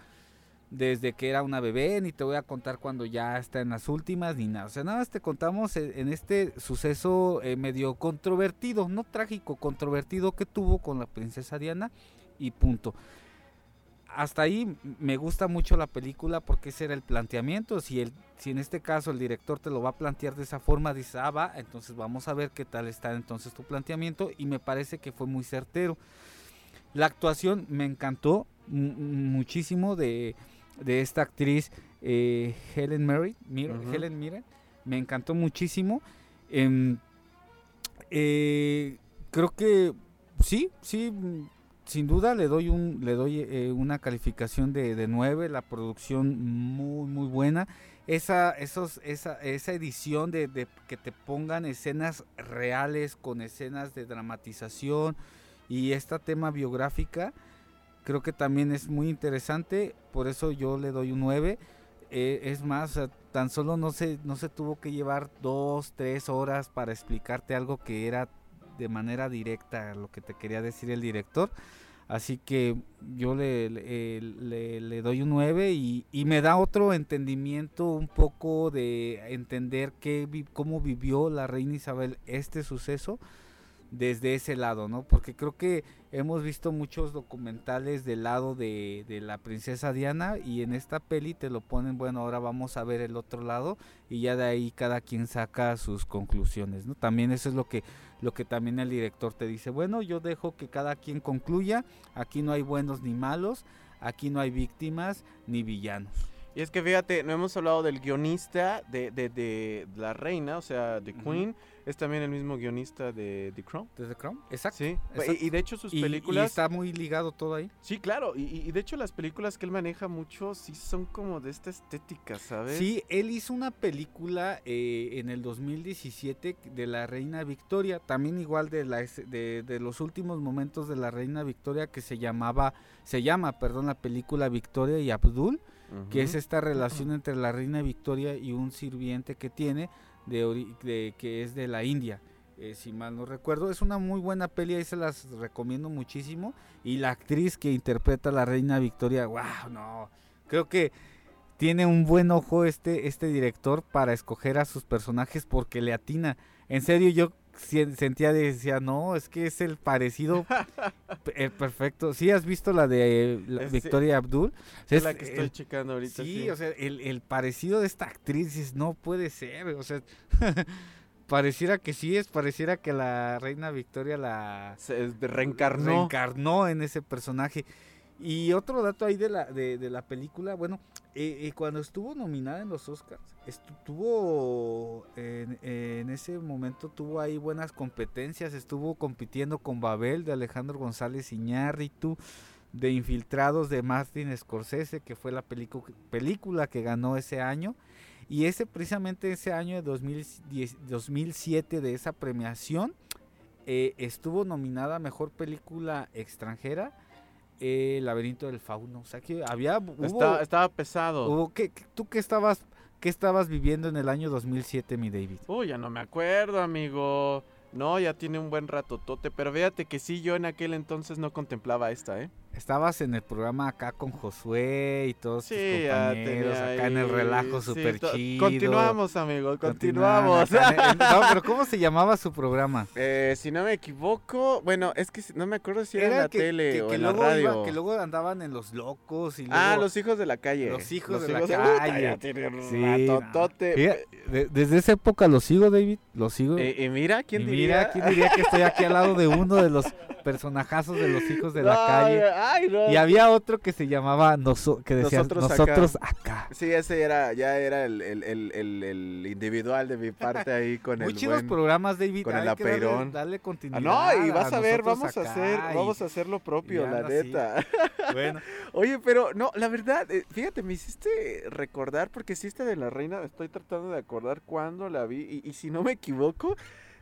desde que era una bebé, ni te voy a contar cuando ya está en las últimas, ni nada. O sea, nada más te contamos e- en este suceso eh, medio controvertido, no trágico, controvertido que tuvo con la princesa Diana y punto. Hasta ahí me gusta mucho la película porque ese era el planteamiento. Si, el, si en este caso el director te lo va a plantear de esa forma, dice, ah, va, entonces vamos a ver qué tal está entonces tu planteamiento. Y me parece que fue muy certero. La actuación me encantó mu- muchísimo de, de esta actriz eh, Helen Mir- Ujú. Helen Mirren. Me encantó muchísimo. Em, eh, creo que sí, sí, sin duda le doy un, le doy eh, una calificación de, de 9, la producción muy muy buena. Esa, esos, esa, esa edición de, que te pongan escenas reales con escenas de dramatización y esta tema biográfica, creo que también es muy interesante, por eso yo le doy un 9. Eh, es más, tan solo no se, no se tuvo que llevar dos, tres horas para explicarte algo que era de manera directa lo que te quería decir el director. Así que yo le, le, doy un 9 y, y me da otro entendimiento un poco de entender qué, cómo vivió la reina Isabel este suceso desde ese lado, ¿no? Porque creo que hemos visto muchos documentales del lado de, de la princesa Diana y en esta peli te lo ponen, bueno, ahora vamos a ver el otro lado y ya de ahí cada quien saca sus conclusiones, ¿no? También eso es lo que lo que también el director te dice, bueno, yo dejo que cada quien concluya, aquí no hay buenos ni malos, aquí no hay víctimas ni villanos. Y es que fíjate, no hemos hablado del guionista de, de, de la reina, o sea, de. Queen, es también el mismo guionista de The Crown. ¿Desde Crown? Exacto. Sí, exacto. Y, y de hecho sus Y- y películas... está muy ligado todo ahí. Sí, claro, y, y- de hecho las películas que él maneja mucho sí son como de esta estética, ¿sabes? Sí, él hizo una película eh, en el 2017 de la Reina Victoria, también igual de, la, de, de los últimos momentos de la Reina Victoria que se llamaba, se llama, perdón, la película Victoria y Abdul, que es esta relación entre la Reina Victoria y un sirviente que tiene, de, de- que es de la India. eh, si mal no recuerdo, es una muy buena peli, ahí se las recomiendo muchísimo. Y la actriz que interpreta a la reina Victoria, wow, no, creo que tiene un buen ojo este, este director para escoger a sus personajes porque le atina. En serio, yo sentía, decía, no, es que es el parecido eh, perfecto. ¿Sí has visto la de la Es- Victoria Abdul? Es Es la que estoy el- checando ahorita. Sí, o sea, el, el parecido de esta actriz dices, no puede ser, o sea, pareciera que sí es, pareciera que la reina Victoria la Se reencarnó en ese personaje. Y otro dato ahí de la, de, la película, bueno, eh, eh, cuando estuvo nominada en los Oscars, estuvo en, ese momento tuvo ahí buenas competencias, estuvo compitiendo con Babel de Alejandro González Iñárritu, de Infiltrados de Martin Scorsese, que fue la película que ganó ese año. Y ese precisamente ese año de 2010 2007 de esa premiación eh, estuvo nominada a mejor película extranjera eh, Laberinto del Fauno. O sea que había hubo, Está- estaba pesado. hubo- ¿qué- qué- ¿tú qué estabas qué estabas viviendo en el año 2007, mi David? Uy, ya no me acuerdo, amigo. No, ya tiene un buen ratotote, pero fíjate que sí, yo en aquel entonces no contemplaba esta, ¿eh? Estabas en el programa acá con Josué y todos tus Sí, ya compañeros acá en el relajo sí, to- chido. Continuamos, amigo, Continuaban continuamos. no, pero ¿cómo se llamaba su programa? Eh, si no me equivoco, bueno, es que si- no me acuerdo si era, en la que, tele que- o que en la luego iba- radio. que luego andaban en los locos y Ah, luego- los hijos de la calle. Los hijos de la Puta, calle. ya tiene un Sí. Fíjate, de- desde esa época los sigo, David, los sigo. Eh, y mira, ¿quién y diría? mira, ¿quién diría que estoy aquí al lado de uno de los personajazos de los hijos de la calle? Ay, no. Y había otro que se llamaba Noso- que decía Nosotros nosotros, acá". acá. Sí, ese era, ya era el, el, el, individual de mi parte ahí con Muy el chidos buen... programas, David. con el que darle, darle Ah, continuidad. no, y vas a ver, vamos a hacer, y- vamos a hacer lo propio, la neta. Bueno, Oye, pero no, la verdad, eh, fíjate, me hiciste recordar, porque sí, esta de la reina, estoy tratando de acordar cuándo la vi, y, y si no me equivoco,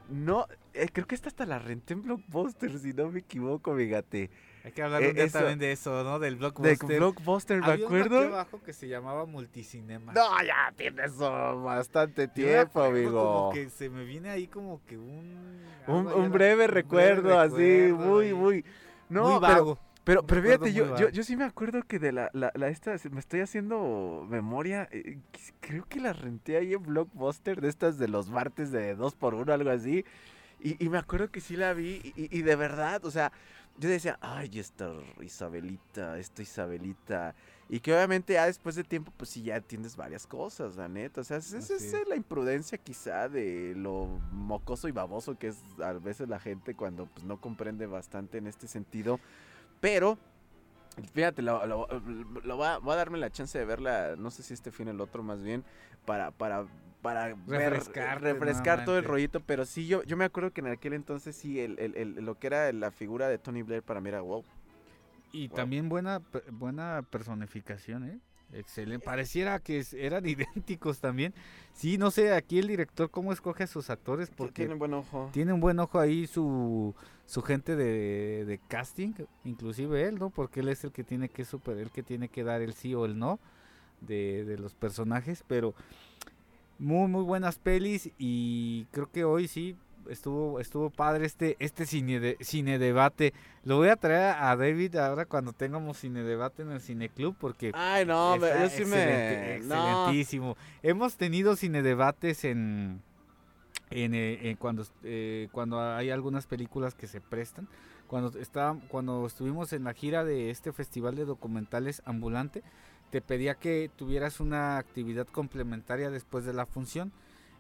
no, eh, creo que esta hasta la renté en Blockbuster, si no me equivoco, fíjate. Hay que hablar Eh, un día eso- también de eso, ¿no? Del De blockbuster. Blockbuster, ¿me Había acuerdo? abajo que se llamaba Multicinema. No, ya tienes oh, bastante tiempo, amigo. Como que se me viene ahí como que un... Un, breve un recuerdo, así, recuerdo muy, muy... No, muy pero- vago. Pero, pero recuerdo fíjate, yo, yo, yo sí me acuerdo que de la, la, la esta, me estoy haciendo memoria, eh, creo que la renté ahí en Blockbuster, de estas de los martes de 2 por 1 algo así, y, y me acuerdo que sí la vi, y, y de verdad, o sea, yo decía, ay, esta Isabelita, esta Isabelita, y que obviamente ya después de tiempo, pues sí, ya entiendes varias cosas, la neta, o sea, es, es- Así es es. la imprudencia quizá de lo mocoso y baboso que es a veces la gente cuando pues no comprende bastante en este sentido, pero... Fíjate, lo, lo- lo voy, a, voy a darme la chance de verla, no sé si este fin o el otro más bien, para, para, para ver- Refrescarte refrescar todo el rollito, pero sí, yo, yo me acuerdo que en aquel entonces sí, el, el- el- lo que era la figura de Tony Blair para mí era wow. Y Wow. también buena, buena personificación, ¿eh? Excelente. Pareciera que eran idénticos también. Sí, no sé, aquí el director cómo escoge a sus actores Porque tiene buen ojo. tiene un buen ojo ahí su, su gente de, de casting, inclusive él, ¿no? Porque él es el que tiene que super, el que tiene que dar el sí o el no de, de los personajes, pero muy muy buenas pelis y creo que hoy sí estuvo estuvo padre este este cine de, cine debate. Lo voy a traer a David ahora cuando tengamos cine debate en el cine club porque Ay, no, me- Está yo sí me... excelente, No, excelentísimo. Hemos tenido cine debates en, en, eh, en cuando eh, cuando hay algunas películas que se prestan. Cuando está, cuando estuvimos en la gira de este festival de documentales ambulante, te pedía que tuvieras una actividad complementaria después de la función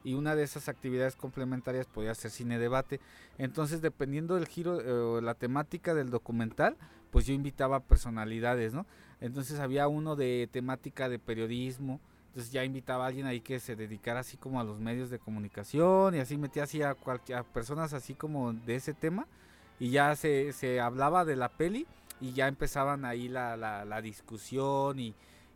y una de esas actividades complementarias podía ser cine debate. Entonces, dependiendo del giro eh, o la temática del documental, pues yo invitaba personalidades, ¿no? Entonces había uno de temática de periodismo, entonces ya invitaba a alguien ahí que se dedicara así como a los medios de comunicación y así metía así a, a personas así como de ese tema y ya se, se hablaba de la peli y ya empezaban ahí la, la, la discusión y,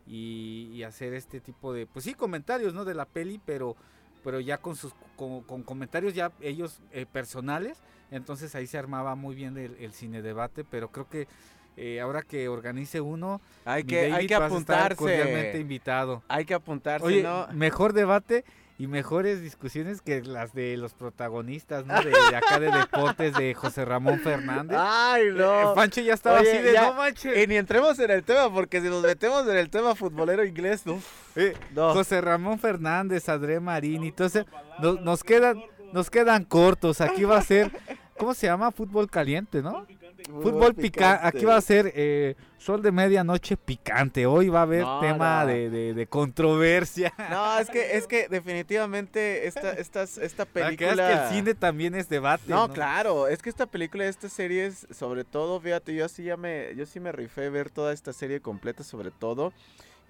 y, y hacer este tipo de, pues sí, comentarios, ¿no? De la peli, pero, pero ya con sus con, con comentarios ya ellos eh, personales, entonces ahí se armaba muy bien el, el cine debate, pero creo que eh, ahora que organice uno, hay que, hay que vas a estar cordialmente apuntarse. invitado. Hay que apuntarse, Oye, ¿no? mejor debate y mejores discusiones que las de los protagonistas, ¿no? De, de acá de deportes de José Ramón Fernández. Ay, Eh, no. Pancho ya estaba Oye, así de ya- no manches. Y ni entremos en el tema, porque si nos metemos en el tema futbolero inglés, no. Eh, no. José Ramón Fernández, André Marín, entonces nos, nos quedan nos quedan cortos. Aquí va a ser ¿cómo se llama? Fútbol caliente, ¿no? Fútbol picante. Aquí va a ser eh, Sol de Medianoche picante. Hoy va a haber No, tema no. De, de- de controversia. No, es que, es que definitivamente esta, esta Para que veas película... que el cine también es debate. No, claro, es que esta película, esta serie es, sobre todo, fíjate, yo sí ya me, yo sí me rifé ver toda esta serie completa, sobre todo,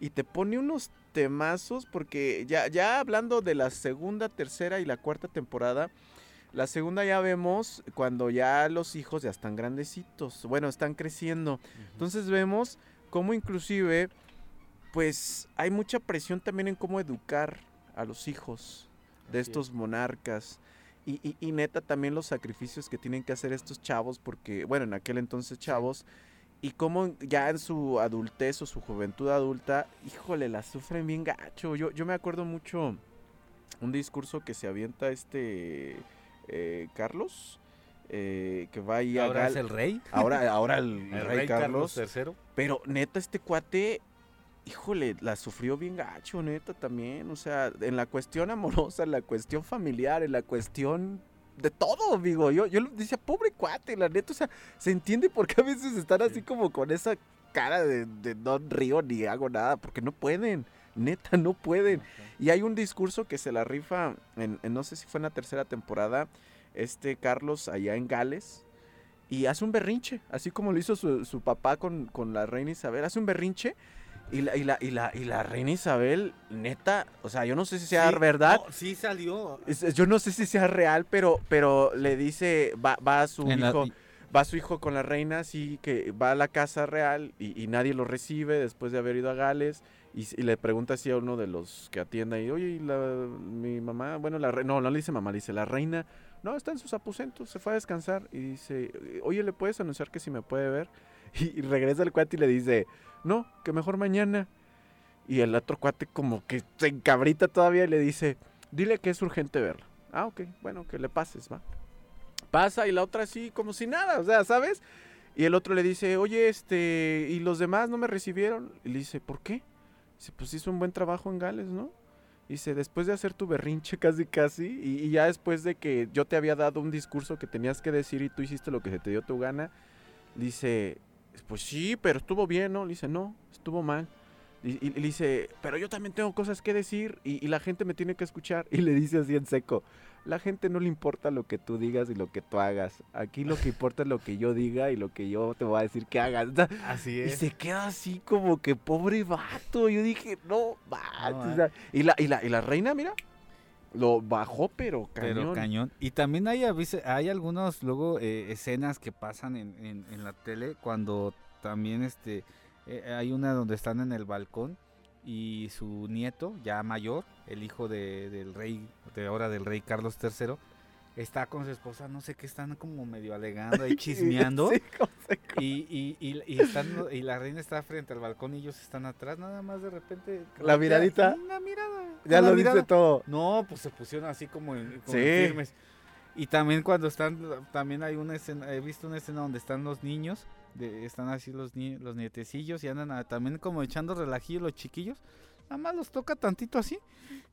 y te pone unos temazos, porque ya, ya hablando de la segunda, tercera y la cuarta temporada, la segunda ya vemos cuando ya los hijos ya están grandecitos, bueno, están creciendo, entonces vemos cómo inclusive, pues, hay mucha presión también en cómo educar a los hijos de Así es. estos monarcas. Y, y- y neta también los sacrificios que tienen que hacer estos chavos, porque, bueno, en aquel entonces chavos, y cómo ya en su adultez o su juventud adulta, híjole, la sufren bien gacho. Yo, yo me acuerdo mucho un discurso que se avienta este eh, Carlos, eh, que va ahí a Ahora Gal- es el rey. ahora, ahora el, El rey, Carlos. III. Pero neta, este cuate, híjole, la sufrió bien gacho, neta, también. O sea, en la cuestión amorosa, en la cuestión familiar, en la cuestión de todo, amigo. Yo, yo decía, pobre cuate, la neta, o sea, se entiende por qué a veces están así como con esa cara de, de no río ni hago nada, porque no pueden. Neta, no pueden. Y hay un discurso que se la rifa, en, en no sé si fue en la tercera temporada, este Carlos allá en Gales, y hace un berrinche, así como lo hizo su, su papá con, con la reina Isabel, hace un berrinche, y la, y, la, y, la, y la reina Isabel, neta, o sea, yo no sé si sea Sí, verdad, no, sí salió. es- yo no sé si sea real, pero, pero le dice, va, va a su En hijo, va su hijo con la reina, así que va a la casa real y, y nadie lo recibe después de haber ido a Gales. Y, le pregunta así a uno de los que atienda y, oye, ¿y la, mi mamá, bueno, la no, no le dice mamá, le dice la reina, no, está en sus aposentos, se fue a descansar. Y dice, oye, ¿le puedes anunciar que si me puede ver? Y, y regresa el cuate y le dice, no, que mejor mañana. Y el otro cuate como que se encabrita todavía y le dice, dile que es urgente verla. Ah, ok, bueno, que le pases, va. Pasa y la otra así como si nada, o sea, ¿sabes? Y el otro le dice, oye, este, ¿y los demás no me recibieron? Y le dice, ¿por qué? Dice, pues hizo un buen trabajo en Gales, ¿no? Dice, después de hacer tu berrinche casi casi, y, y ya después de que yo te había dado un discurso que tenías que decir y tú hiciste lo que se te dio tu gana, dice, pues sí, pero estuvo bien, ¿no? Dice, no, estuvo mal. Y, y- y le dice, pero yo también tengo cosas que decir y, y la gente me tiene que escuchar. Y le dice así en seco, la gente no le importa lo que tú digas y lo que tú hagas. Aquí lo que importa es lo que yo diga y lo que yo te voy a decir que hagas. Así Y es. se queda así como que pobre vato. Yo dije, no, o eh. sea, y, la, y, la, y la reina, mira, lo bajó, pero cañón. Pero cañón. Y también hay, hay algunos luego eh, escenas que pasan en, en- en la tele cuando también este eh, hay una donde están en el balcón y su nieto, ya mayor, el hijo de- del rey, de ahora del rey Carlos III, está con su esposa, no sé qué, están como medio alegando ahí chismeando. Sí, Y, y, y, y están, y la reina está frente al balcón y ellos están atrás, nada más de repente. La miradita. y Una mirada. ya una lo mirada. dice todo. No, pues se pusieron así como, en, como Sí. firmes. Y también cuando están, también hay una escena, he visto una escena donde están los niños, de, están así los, ni- los nietecillos y andan a- también como echando relajillo los chiquillos. Nada más los toca tantito así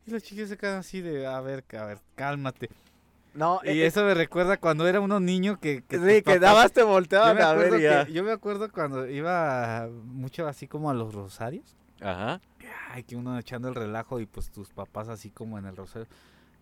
y los chiquillos se quedan así de, a ver, a ver, cálmate. No, Y eh, eso me recuerda cuando era uno niño que... que sí, que nada más te volteaban a acuerdo ver y ya. que- yo me acuerdo cuando iba mucho así como a los rosarios. Ajá. Ay, que uno echando el relajo y pues tus papás así como en el rosario.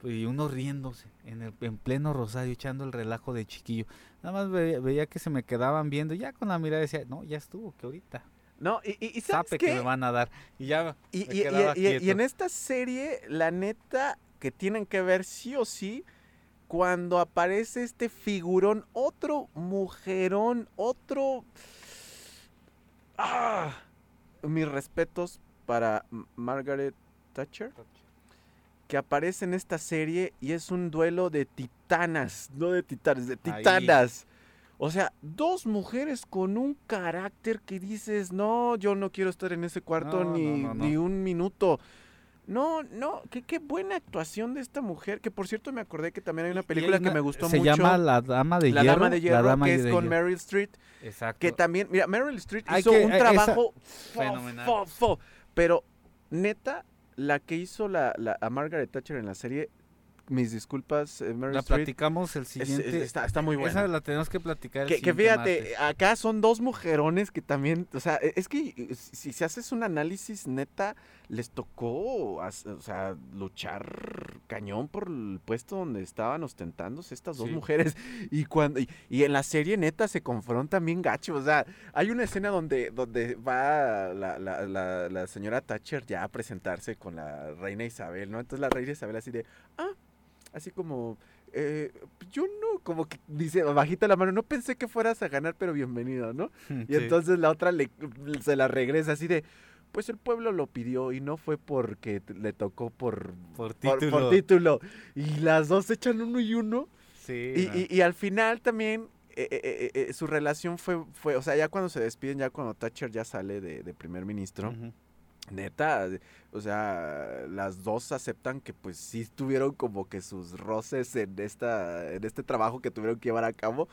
Y uno riéndose en, el, en pleno rosario, echando el relajo de chiquillo. Nada más veía, veía que se me quedaban viendo. Ya con la mirada decía, no, ya estuvo, que ahorita. No, y, y, y ¿sabes Sape qué? que me van a dar. Y ya Y, me y- quedaba en esta serie, la neta, que tienen que ver sí o sí, cuando aparece este figurón, otro mujerón, otro... Ah, mis respetos para Margaret Thatcher, que aparece en esta serie y es un duelo de titanas, no de titanes, de Ahí. titanas. O sea, dos mujeres con un carácter que dices, no, yo no quiero estar en ese cuarto No, ni, no, no. ni un minuto. No, no, qué, qué buena actuación de esta mujer, que por cierto me acordé que también hay una hay película que me gustó se mucho. llama La Dama de La Hierro. Dama de Hierro, La Dama que es de con Hierro. Meryl Streep, Exacto. que también, mira, Meryl Streep hizo que- un eh, trabajo fo- Fenomenal. fo- fo. pero neta, la que hizo la, la- a Margaret Thatcher en la serie, mis disculpas, eh, La platicamos el Es- es- siguiente. está, está muy buena. Esa la tenemos que platicar el Que, que fíjate, martes. acá son dos mujerones que también, o sea, e- es que si si haces un análisis neta, les tocó, o sea, luchar cañón por el puesto donde estaban ostentándose estas dos Sí. mujeres. Y cuando y, y en la serie neta se confrontan bien gacho, o sea, hay una escena donde, donde va la, la- la- la señora Thatcher ya a presentarse con la reina Isabel, ¿no? Entonces la reina Isabel así de, ah, así como, eh, yo no, como que dice bajita la mano, no pensé que fueras a ganar, pero bienvenido, ¿no? Y entonces la otra le, se la regresa así de, pues el pueblo lo pidió y no fue porque le tocó por, Por por- por título. Y las dos echan uno y uno. Sí, Y, no. y- y al final también eh, eh, eh, eh, su relación fue, fue, o sea, ya cuando se despiden, ya cuando Thatcher ya sale de, de primer ministro, Ujú. Neta, o sea, las dos aceptan que pues sí tuvieron como que sus roces en esta, en este trabajo que tuvieron que llevar a cabo,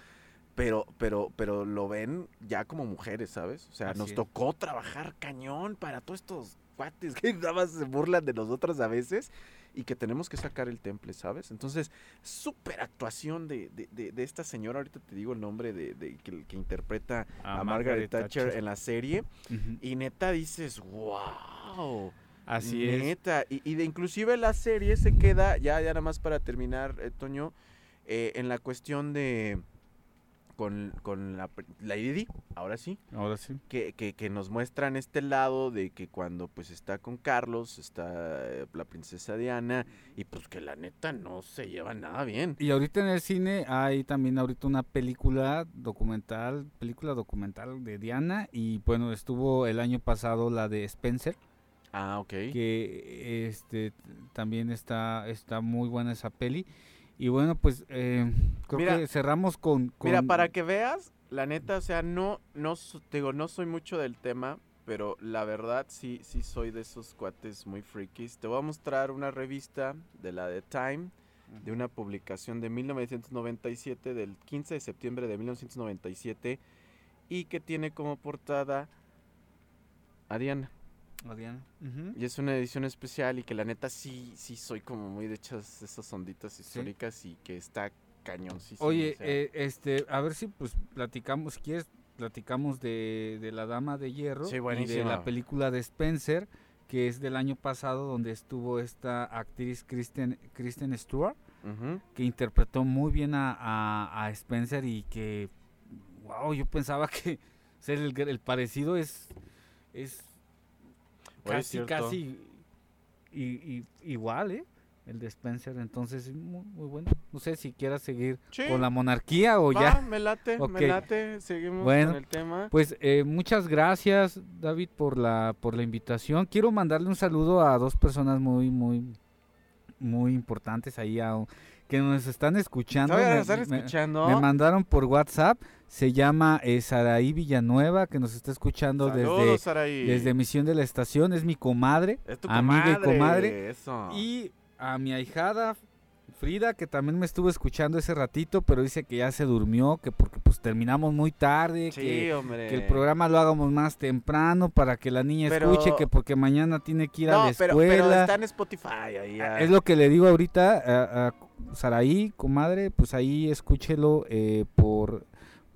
pero, pero, pero lo ven ya como mujeres, ¿sabes? O sea, Así nos es. tocó trabajar cañón para todos estos cuates que nada más se burlan de nosotros a veces y que tenemos que sacar el temple, ¿sabes? Entonces, súper actuación de, de, de- de esta señora, ahorita te digo el nombre de, que, que interpreta a, Margaret, Thatcher, en la serie, y neta dices, wow. Así es. Neta. Y, y de inclusive la serie se queda, ya, ya nada más para terminar, eh, Toño, eh, en la cuestión de con, con la Lady Di, ahora sí, Ahora sí. que, que, que nos muestran este lado de que cuando pues está con Carlos, está eh, la princesa Diana, y pues que la neta no se lleva nada bien. Y ahorita en el cine hay también ahorita una película documental, película documental de Diana y bueno, estuvo el año pasado la de Spencer, Ah, ok. que este también está está muy buena esa peli y bueno, pues eh, creo Mira, que cerramos con, Mira, con- para que veas, la neta, o sea, no, no, digo, no soy mucho del tema, pero la verdad sí, sí soy de esos cuates muy frikis. Te voy a mostrar una revista de la de Time, de una publicación de 1997, del 15 de septiembre de 1997, y que tiene como portada a Diana. Ujú. Y es una edición especial y que la neta sí, sí soy como muy de hechas esas onditas históricas y que está cañoncísimo. Oye, o sea. eh, este, a ver si pues platicamos, si quieres, platicamos de, de la Dama de Hierro Sí, y de la película de Spencer, que es del año pasado, donde estuvo esta actriz Kristen, Kristen Stewart, que interpretó muy bien a, a- a Spencer y que, wow, yo pensaba que ser el, el parecido Oye, es casi, casi i- i- igual, ¿eh? El de Spencer, entonces es muy, muy bueno. No sé si quieras seguir Sí. con la monarquía o Va, ya. me late, me late. Seguimos Bueno, con el tema. Pues eh, muchas gracias, David, por la por la invitación. Quiero mandarle un saludo a dos personas muy muy muy importantes ahí a- que nos están escuchando. Me- ¿Están me- escuchando? me mandaron por WhatsApp. Se llama eh, Saraí Villanueva, que nos está escuchando Saludos, desde, Saraí. desde Misión de la Estación. Es mi comadre. Es tu amiga y comadre, comadre. Eso. Y a mi ahijada Frida, que también me estuvo escuchando ese ratito, pero dice que ya se durmió, que porque pues terminamos muy tarde, sí, que, que el programa lo hagamos más temprano para que la niña Pero- escuche, que porque mañana tiene que ir a la pero, escuela. pero está en Spotify. Ahí ya. Es lo que le digo ahorita a, a Saraí, comadre, pues ahí escúchelo eh, por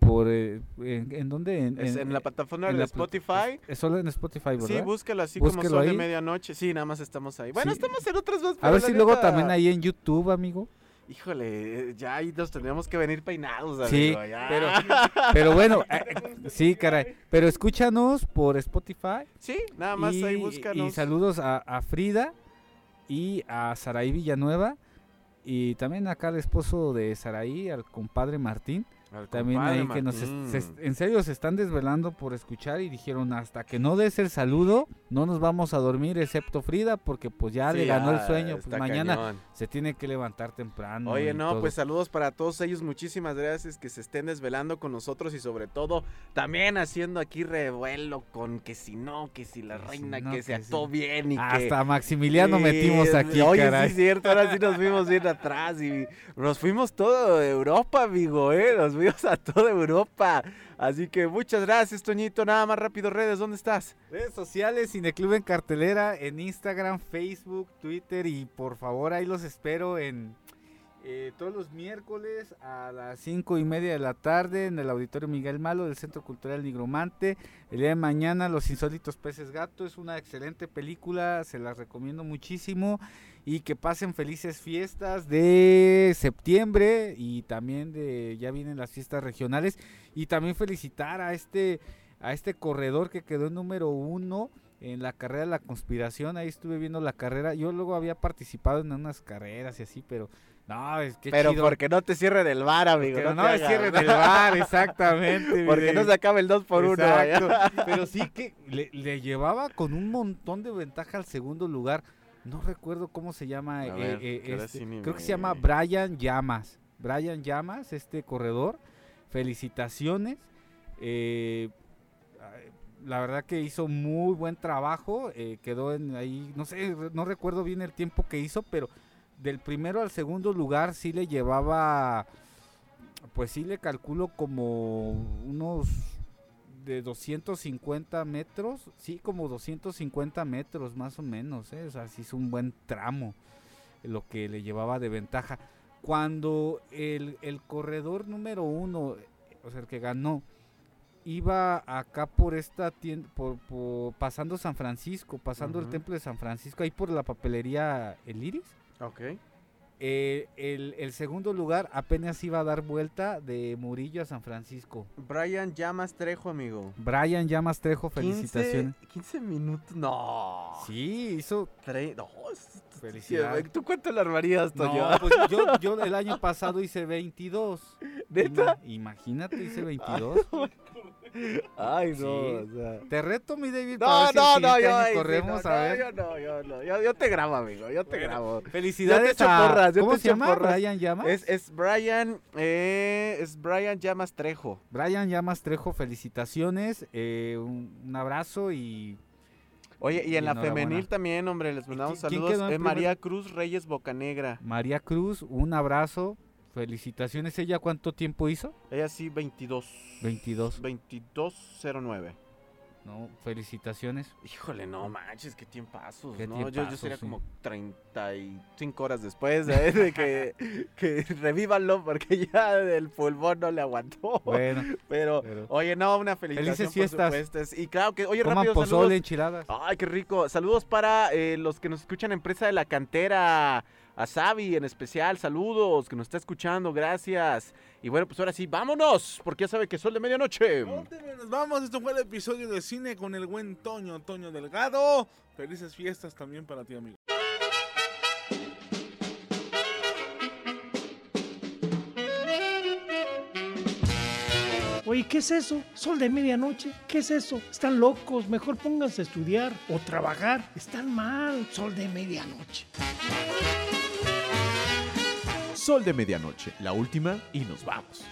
por eh, en, ¿en dónde en, Es en- en la plataforma de Spotify. es solo en Spotify, ¿verdad? Sí, búscalo así como Búsquelo Sol de medianoche. Sí, nada más estamos ahí. Bueno, Sí. estamos en otras dos. a ver si luego también ahí en YouTube, amigo. Híjole, ya ahí nos tendríamos que venir peinados, Sí, ya. pero- Pero bueno, eh, sí, caray. Pero escúchanos por Spotify. Sí, nada más y, ahí y búscanos. saludos a, a Frida y a Saraí Villanueva. Y también acá al esposo de Saraí, al compadre Martín. Al También ahí que nos se en serio se están desvelando por escuchar y dijeron hasta que no des el saludo no nos vamos a dormir excepto Frida porque pues ya le Sí, ganó el ya, sueño pues mañana cañón. se tiene que levantar temprano Oye, no, todo. pues saludos para todos ellos. Muchísimas gracias que se estén desvelando con nosotros y sobre todo también haciendo aquí revuelo con que si no, que si la si reina, no, que que se si- actuó bien y que... hasta Maximiliano Sí, metimos aquí Oye, caray. sí es cierto, ahora sí nos fuimos bien atrás y nos fuimos todo Europa, amigo, ¿eh? Nos Saludos a toda Europa. Así que muchas gracias, Toñito. Nada más rápido, redes, ¿dónde estás? Redes sociales, Cineclub en cartelera, en Instagram, Facebook, Twitter y por favor ahí los espero en eh, todos los miércoles a las cinco y media de la tarde en el Auditorio Miguel Malo del Centro Cultural Nigromante. El día de mañana Los Insólitos Peces Gato es una excelente película, se las recomiendo muchísimo. Y que pasen felices fiestas de septiembre y también de ya vienen las fiestas regionales. Y también felicitar a este a este corredor que quedó número uno en la carrera de la conspiración, ahí estuve viendo la carrera, yo luego había participado en unas carreras y así, pero no, es que Pero chido. porque no te cierre del bar, amigo. Porque no no, te es hagas. cierre del bar, exactamente. Porque mire. no se acaba el 2 por 1 Exacto, Pero sí que le, le llevaba con un montón de ventaja al segundo lugar. No recuerdo cómo se llama. Eh, ver, eh, este, sí creo que se llama Brian Llamas. Brian Llamas, este corredor. Felicitaciones. Eh, la verdad que hizo muy buen trabajo. eh, quedó en ahí, no sé, no recuerdo bien el tiempo que hizo, pero del primero al segundo lugar sí le llevaba, pues sí le calculo como unos de 250 metros, sí, como 250 metros más o menos, ¿eh? o sea, sí es un buen tramo lo que le llevaba de ventaja. Cuando el, el corredor número uno, o sea, el que ganó, iba acá por esta tienda, por, por- pasando San Francisco, pasando el templo de San Francisco, ahí por la papelería El Iris. Ok. eh, el, el segundo lugar apenas iba a dar vuelta de Murillo a San Francisco. Brian Llamas Trejo, amigo. Brian Llamas Trejo, 15, felicitaciones. 15 minutos. No. Sí, hizo. Tre- no, es- Felicidades. ¿Tú cuánto le armarías, Toño? No, pues yo, yo el año pasado hice 22. ¿Neta? Ima- imagínate, hice 22. Ay, no. Sí. o sea. Te reto, mi David. No, para no, no, yo, sí, corremos no, a ver. yo no, yo no, yo, yo te grabo, amigo, yo te Bueno, grabo. Felicidades echo a... porras, yo ¿Cómo te se llama? porras. Brian Llamas. Es, es Brian, eh, es Brian Llamas Trejo. Brian Llamas Trejo, felicitaciones. eh, un, un abrazo y Oye, y Y en la femenil también, hombre, les mandamos saludos. María Cruz Reyes Bocanegra. María Cruz, un abrazo. Felicitaciones. ¿Ella cuánto tiempo hizo? Ella sí, 22. 22. 2209. No, felicitaciones. Híjole, no manches, qué tiempazos, Qué ¿no? Yo- yo, sería sí. como 35 horas después ¿eh? de que, que revívanlo porque ya el pulmón no le aguantó. Bueno, Pero, pero- oye, no, una felicitación Felices fiestas. por supuesto. Es- Y claro que, oye, coman rápido, pozole, saludos. enchiladas. Ay, qué rico. Saludos para eh, los que nos escuchan en Empresa de la Cantera. A Xavi en especial, saludos, que nos está escuchando, gracias. Y bueno, pues ahora sí, vámonos, porque ya sabe que sol de medianoche. Nos vamos, esto fue el episodio de cine con el buen Toño, Toño Delgado. Felices fiestas también para ti, amigo. Oye, ¿qué es eso? ¿Sol de medianoche? ¿Qué es eso? Están locos, mejor pónganse a estudiar o trabajar. Están mal, sol de medianoche. Sol de medianoche, la última y nos vamos.